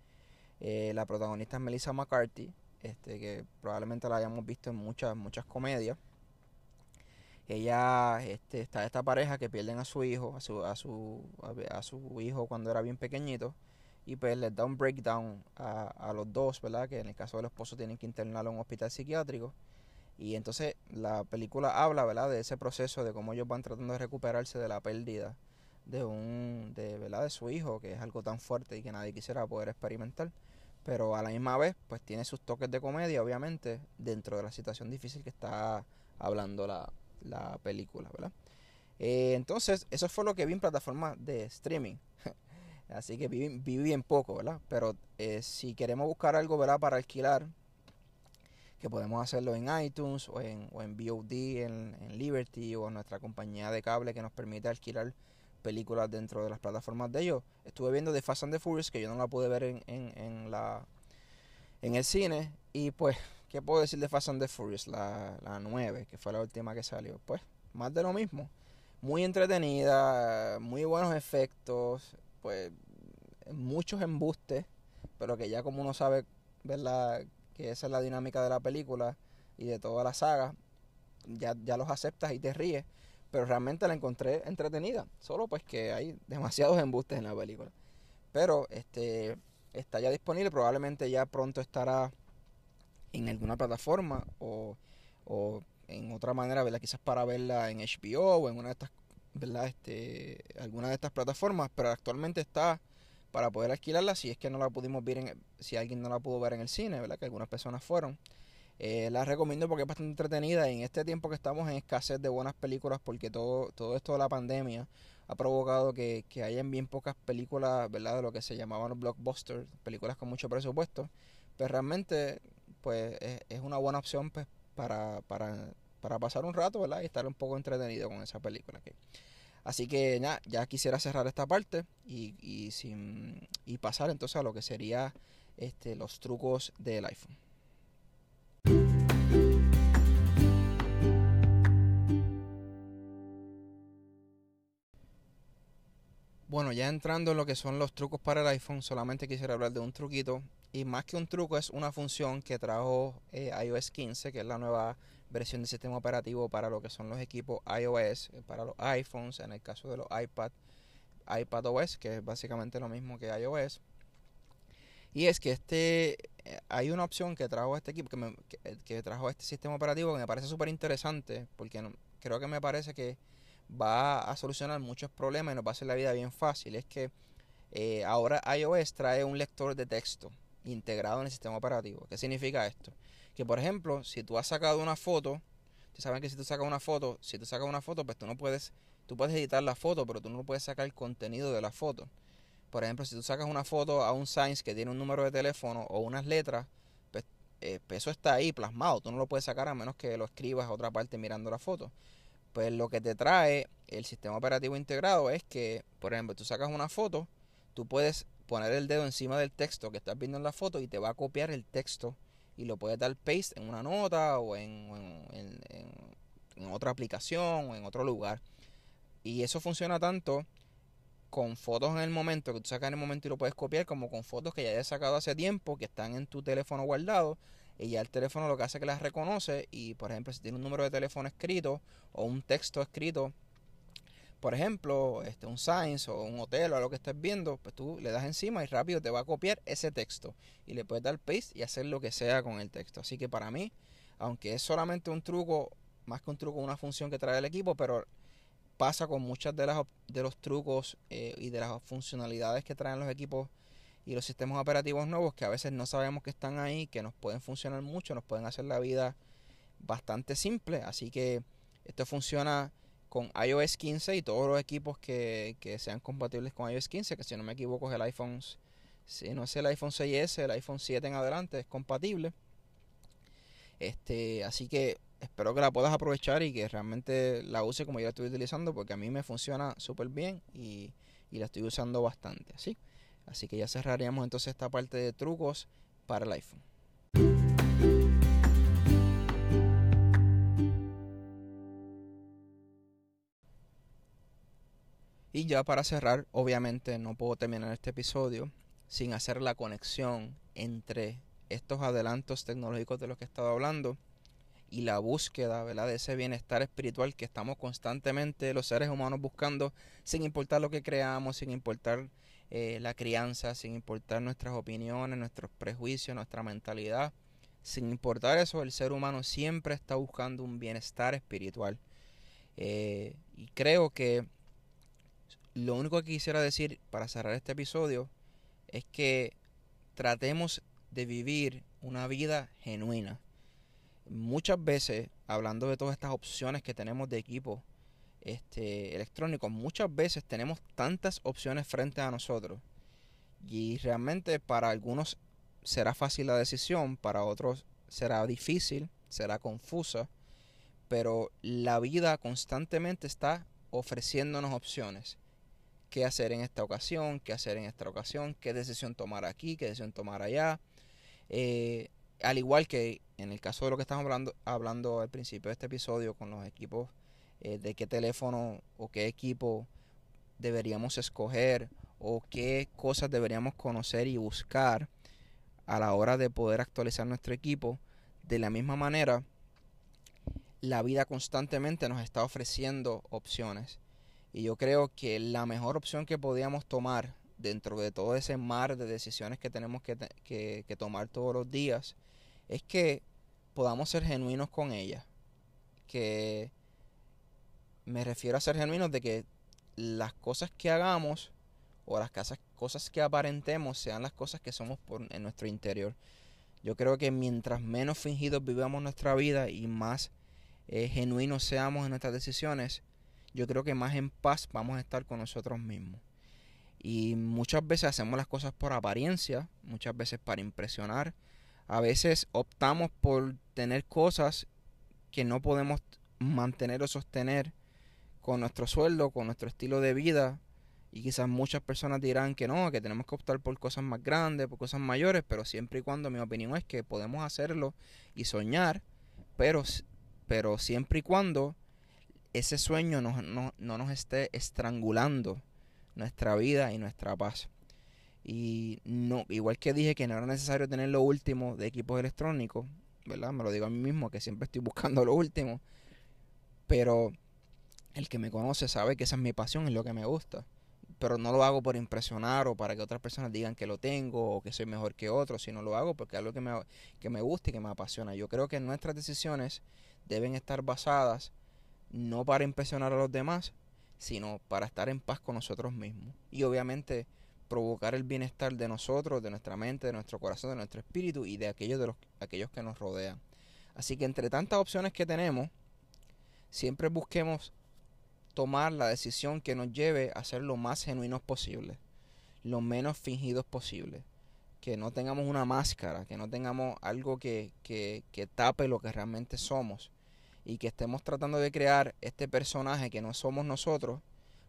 S1: eh, la protagonista es Melissa McCarthy, este, que probablemente la hayamos visto en muchas, muchas comedias. Ella este, está esta pareja que pierden a su hijo, a su, a su, a su hijo cuando era bien pequeñito y pues les da un breakdown a, a, los dos, ¿verdad? Que en el caso del esposo tienen que internarlo en un hospital psiquiátrico y entonces la película habla, ¿verdad? De ese proceso, de cómo ellos van tratando de recuperarse de la pérdida de un, de, ¿verdad? De su hijo, que es algo tan fuerte y que nadie quisiera poder experimentar. Pero a la misma vez, pues tiene sus toques de comedia, obviamente, dentro de la situación difícil que está hablando la, la película, ¿verdad? Eh, entonces, eso fue lo que vi en plataformas de streaming. Así que vi, vi, bien poco, ¿verdad? Pero eh, si queremos buscar algo, ¿verdad? Para alquilar, que podemos hacerlo en iTunes o en, o en VOD, en, Liberty o en nuestra compañía de cable que nos permite alquilar películas dentro de las plataformas de ellos. Estuve viendo The Fast and the Furious, que yo no la pude ver en, en, la, en el cine. Y pues, ¿qué puedo decir de Fast and the Furious? La, la 9, que fue la última que salió. Pues, más de lo mismo. Muy entretenida, muy buenos efectos, pues muchos embustes, pero que ya como uno sabe, que esa es la dinámica de la película y de toda la saga, ya, ya los aceptas y te ríes, pero realmente la encontré entretenida, solo pues que hay demasiados embustes en la película. Pero este está ya disponible, probablemente ya pronto estará en alguna plataforma o, o en otra manera, ¿verdad? Quizás para verla en HBO o en una de estas, ¿verdad? Este, alguna de estas plataformas, pero actualmente está para poder alquilarla si es que no la pudimos ver en si alguien no la pudo ver en el cine, ¿verdad? Que algunas personas fueron. Eh, la recomiendo porque es bastante entretenida en este tiempo que estamos en escasez de buenas películas porque todo, todo esto de la pandemia ha provocado que, que hayan bien pocas películas, ¿verdad? De lo que se llamaban los blockbusters, películas con mucho presupuesto. Pero pues realmente pues es, una buena opción pues, para, para, para pasar un rato, ¿verdad? Y estar un poco entretenido con esa película. Así que ya, ya quisiera cerrar esta parte y, y, sin, y pasar entonces a lo que sería este, los trucos del iPhone. Bueno, ya entrando en lo que son los trucos para el iPhone, solamente quisiera hablar de un truquito. Y más que un truco, es una función que trajo eh, iOS 15, que es la nueva versión de sistema operativo para lo que son los equipos iOS, eh, para los iPhones, en el caso de los iPad, iPadOS, que es básicamente lo mismo que iOS. Y es que este eh, hay una opción que trajo este equipo, que, que, trajo este sistema operativo que me parece súper interesante, porque creo que me parece que va a solucionar muchos problemas y nos va a hacer la vida bien fácil. Es que eh, ahora iOS trae un lector de texto integrado en el sistema operativo. ¿Qué significa esto? Que por ejemplo, si tú has sacado una foto, ustedes saben que si tú sacas una foto, si tú sacas una foto, pues tú no puedes, tú puedes editar la foto, pero tú no puedes sacar el contenido de la foto. Por ejemplo, si tú sacas una foto a un Science que tiene un número de teléfono o unas letras, pues, eh, pues eso está ahí plasmado. Tú no lo puedes sacar a menos que lo escribas a otra parte mirando la foto. Pues lo que te trae el sistema operativo integrado es que, por ejemplo, tú sacas una foto, tú puedes poner el dedo encima del texto que estás viendo en la foto y te va a copiar el texto y lo puedes dar paste en una nota o en, en, otra aplicación o en otro lugar. Y eso funciona tanto con fotos en el momento, que tú sacas en el momento y lo puedes copiar, como con fotos que ya hayas sacado hace tiempo, que están en tu teléfono guardado, y ya el teléfono lo que hace es que las reconoce, y por ejemplo, si tiene un número de teléfono escrito o un texto escrito, por ejemplo, este, un Science o un hotel o algo que estés viendo, pues tú le das encima y rápido te va a copiar ese texto, y le puedes dar paste y hacer lo que sea con el texto. Así que para mí, aunque es solamente un truco, más que un truco, una función que trae el equipo, pero pasa con muchas de, las, de los trucos eh, y de las funcionalidades que traen los equipos y los sistemas operativos nuevos que a veces no sabemos que están ahí, que nos pueden funcionar mucho, nos pueden hacer la vida bastante simple. Así que esto funciona con iOS 15 y todos los equipos que, que sean compatibles con iOS 15, que si no me equivoco es el iPhone, si no es el iPhone 6S, el iPhone 7 en adelante es compatible. Este, así que espero que la puedas aprovechar y que realmente la use como yo la estoy utilizando porque a mí me funciona súper bien y, la estoy usando bastante. ¿sí? Así que ya cerraríamos entonces esta parte de trucos para el iPhone. Y ya para cerrar, obviamente no puedo terminar este episodio sin hacer la conexión entre estos adelantos tecnológicos de los que he estado hablando y la búsqueda ¿verdad? de ese bienestar espiritual que estamos constantemente los seres humanos buscando sin importar lo que creamos, sin importar eh, la crianza, sin importar nuestras opiniones, nuestros prejuicios, nuestra mentalidad. Sin importar eso, el ser humano siempre está buscando un bienestar espiritual. Eh, y creo que lo único que quisiera decir para cerrar este episodio es que tratemos de vivir una vida genuina muchas veces, hablando de todas estas opciones que tenemos de equipo este, electrónicos, muchas veces tenemos tantas opciones frente a nosotros. Y realmente para algunos será fácil la decisión, para otros será difícil, será confusa, pero la vida constantemente está ofreciéndonos opciones. ¿Qué hacer en esta ocasión? ¿Qué hacer en esta ocasión? ¿Qué decisión tomar aquí? ¿Qué decisión tomar allá? Eh, al igual que en el caso de lo que estamos hablando, hablando al principio de este episodio con los equipos, eh, de qué teléfono o qué equipo deberíamos escoger o qué cosas deberíamos conocer y buscar a la hora de poder actualizar nuestro equipo, de la misma manera, la vida constantemente nos está ofreciendo opciones. Y yo creo que la mejor opción que podíamos tomar dentro de todo ese mar de decisiones que tenemos que, que tomar todos los días es que podamos ser genuinos con ella. Que me refiero a ser genuinos de que las cosas que hagamos o las cosas que aparentemos sean las cosas que somos por, en nuestro interior. Yo creo que mientras menos fingidos vivamos nuestra vida y más eh, genuinos seamos en nuestras decisiones, yo creo que más en paz vamos a estar con nosotros mismos. Y muchas veces hacemos las cosas por apariencia, muchas veces para impresionar, a veces optamos por tener cosas que no podemos mantener o sostener con nuestro sueldo, con nuestro estilo de vida. Y quizás muchas personas dirán que no, que tenemos que optar por cosas más grandes, por cosas mayores, pero siempre y cuando mi opinión es que podemos hacerlo y soñar, pero, pero siempre y cuando ese sueño no, no nos esté estrangulando nuestra vida y nuestra paz. Y no, igual que dije que no era necesario tener lo último de equipos electrónicos, ¿verdad? Me lo digo a mí mismo, que siempre estoy buscando lo último. Pero el que me conoce sabe que esa es mi pasión, es lo que me gusta. Pero no lo hago por impresionar o para que otras personas digan que lo tengo o que soy mejor que otros, sino lo hago porque es algo que me, que me gusta y que me apasiona. Yo creo que nuestras decisiones deben estar basadas no para impresionar a los demás, sino para estar en paz con nosotros mismos. Y obviamente provocar el bienestar de nosotros, de nuestra mente, de nuestro corazón, de nuestro espíritu y de aquellos, de los, aquellos que nos rodean. Así que entre tantas opciones que tenemos, siempre busquemos tomar la decisión que nos lleve a ser lo más genuinos posible, lo menos fingidos posible, que no tengamos una máscara, que no tengamos algo que, que, que tape lo que realmente somos y que estemos tratando de crear este personaje que no somos nosotros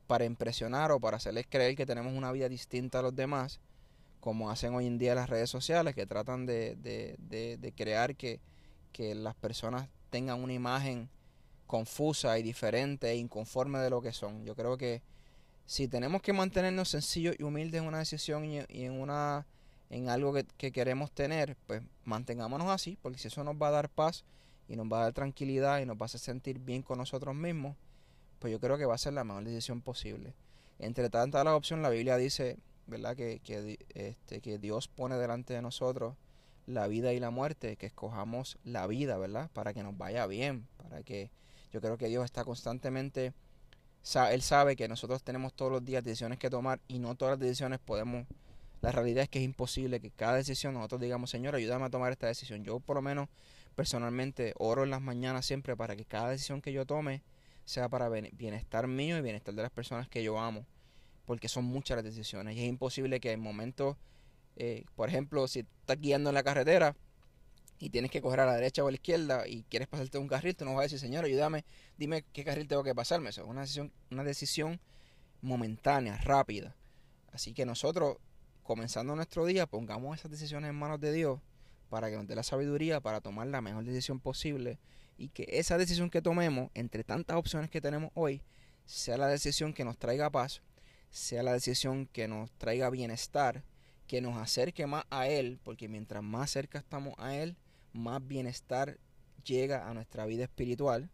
S1: para impresionar o para hacerles creer que tenemos una vida distinta a los demás, como hacen hoy en día las redes sociales, que tratan de, de, de, crear que, que las personas tengan una imagen confusa y diferente e inconforme de lo que son. Yo creo que si tenemos que mantenernos sencillos y humildes en una decisión y, en una en algo que, que, queremos tener, pues mantengámonos así, porque si eso nos va a dar paz y nos va a dar tranquilidad y nos va a hacer sentir bien con nosotros mismos, pues yo creo que va a ser la mejor decisión posible. Entre tantas las opciones, la Biblia dice, ¿verdad? Que, que, este, que Dios pone delante de nosotros la vida y la muerte, que escojamos la vida, ¿verdad? Para que nos vaya bien, para que yo creo que Dios está constantemente, Él sabe que nosotros tenemos todos los días decisiones que tomar y no todas las decisiones podemos, la realidad es que es imposible que cada decisión nosotros digamos, Señor, ayúdame a tomar esta decisión. Yo por lo menos personalmente oro en las mañanas siempre para que cada decisión que yo tome, sea para bienestar mío y bienestar de las personas que yo amo, porque son muchas las decisiones y es imposible que en momentos, eh, por ejemplo, si estás guiando en la carretera y tienes que coger a la derecha o a la izquierda y quieres pasarte un carril, tú no vas a decir, señor, ayúdame, dime qué carril tengo que pasarme. Eso es una decisión, una decisión momentánea, rápida. Así que nosotros, comenzando nuestro día, pongamos esas decisiones en manos de Dios para que nos dé la sabiduría para tomar la mejor decisión posible y que esa decisión que tomemos, entre tantas opciones que tenemos hoy, sea la decisión que nos traiga paz, sea la decisión que nos traiga bienestar, que nos acerque más a Él, porque mientras más cerca estamos a Él, más bienestar llega a nuestra vida espiritual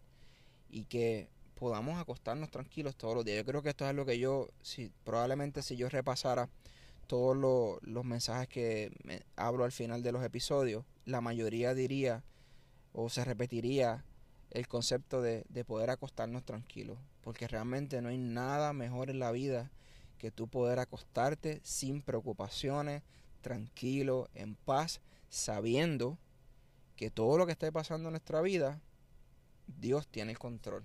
S1: y que podamos acostarnos tranquilos todos los días. Yo creo que esto es lo que yo, si, probablemente si yo repasara todos los mensajes que me hablo al final de los episodios, la mayoría diría o se repetiría el concepto de, de, poder acostarnos tranquilos. Porque realmente no hay nada mejor en la vida que tú poder acostarte sin preocupaciones, tranquilo, en paz, sabiendo que todo lo que esté pasando en nuestra vida, Dios tiene el control.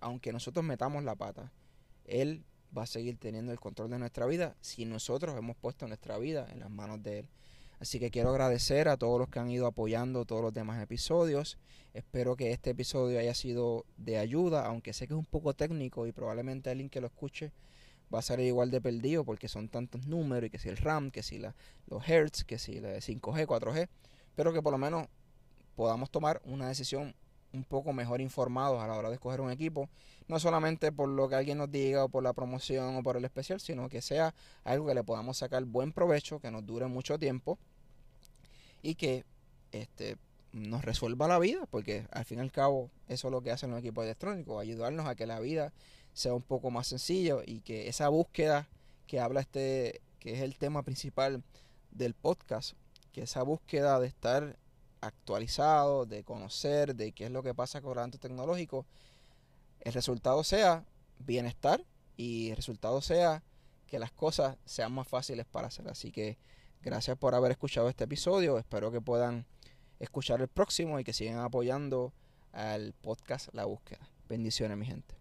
S1: Aunque nosotros metamos la pata, Él va a seguir teniendo el control de nuestra vida si nosotros hemos puesto nuestra vida en las manos de Él. Así que quiero agradecer a todos los que han ido apoyando todos los demás episodios. Espero que este episodio haya sido de ayuda, aunque sé que es un poco técnico y probablemente alguien que lo escuche va a ser igual de perdido porque son tantos números y que si el RAM, que si la, los hertz, que si la 5G, 4G, pero que por lo menos podamos tomar una decisión un poco mejor informados a la hora de escoger un equipo, no solamente por lo que alguien nos diga o por la promoción o por el especial, sino que sea algo que le podamos sacar buen provecho, que nos dure mucho tiempo y que este nos resuelva la vida, porque al fin y al cabo eso es lo que hacen los equipos electrónicos, ayudarnos a que la vida sea un poco más sencillo y que esa búsqueda que habla este, que es el tema principal del podcast, que esa búsqueda de estar actualizado, de conocer de qué es lo que pasa con el adelanto tecnológico, el resultado sea bienestar y el resultado sea que las cosas sean más fáciles para hacer. Así que gracias por haber escuchado este episodio. Espero que puedan escuchar el próximo y que sigan apoyando al podcast La Búsqueda. Bendiciones, mi gente.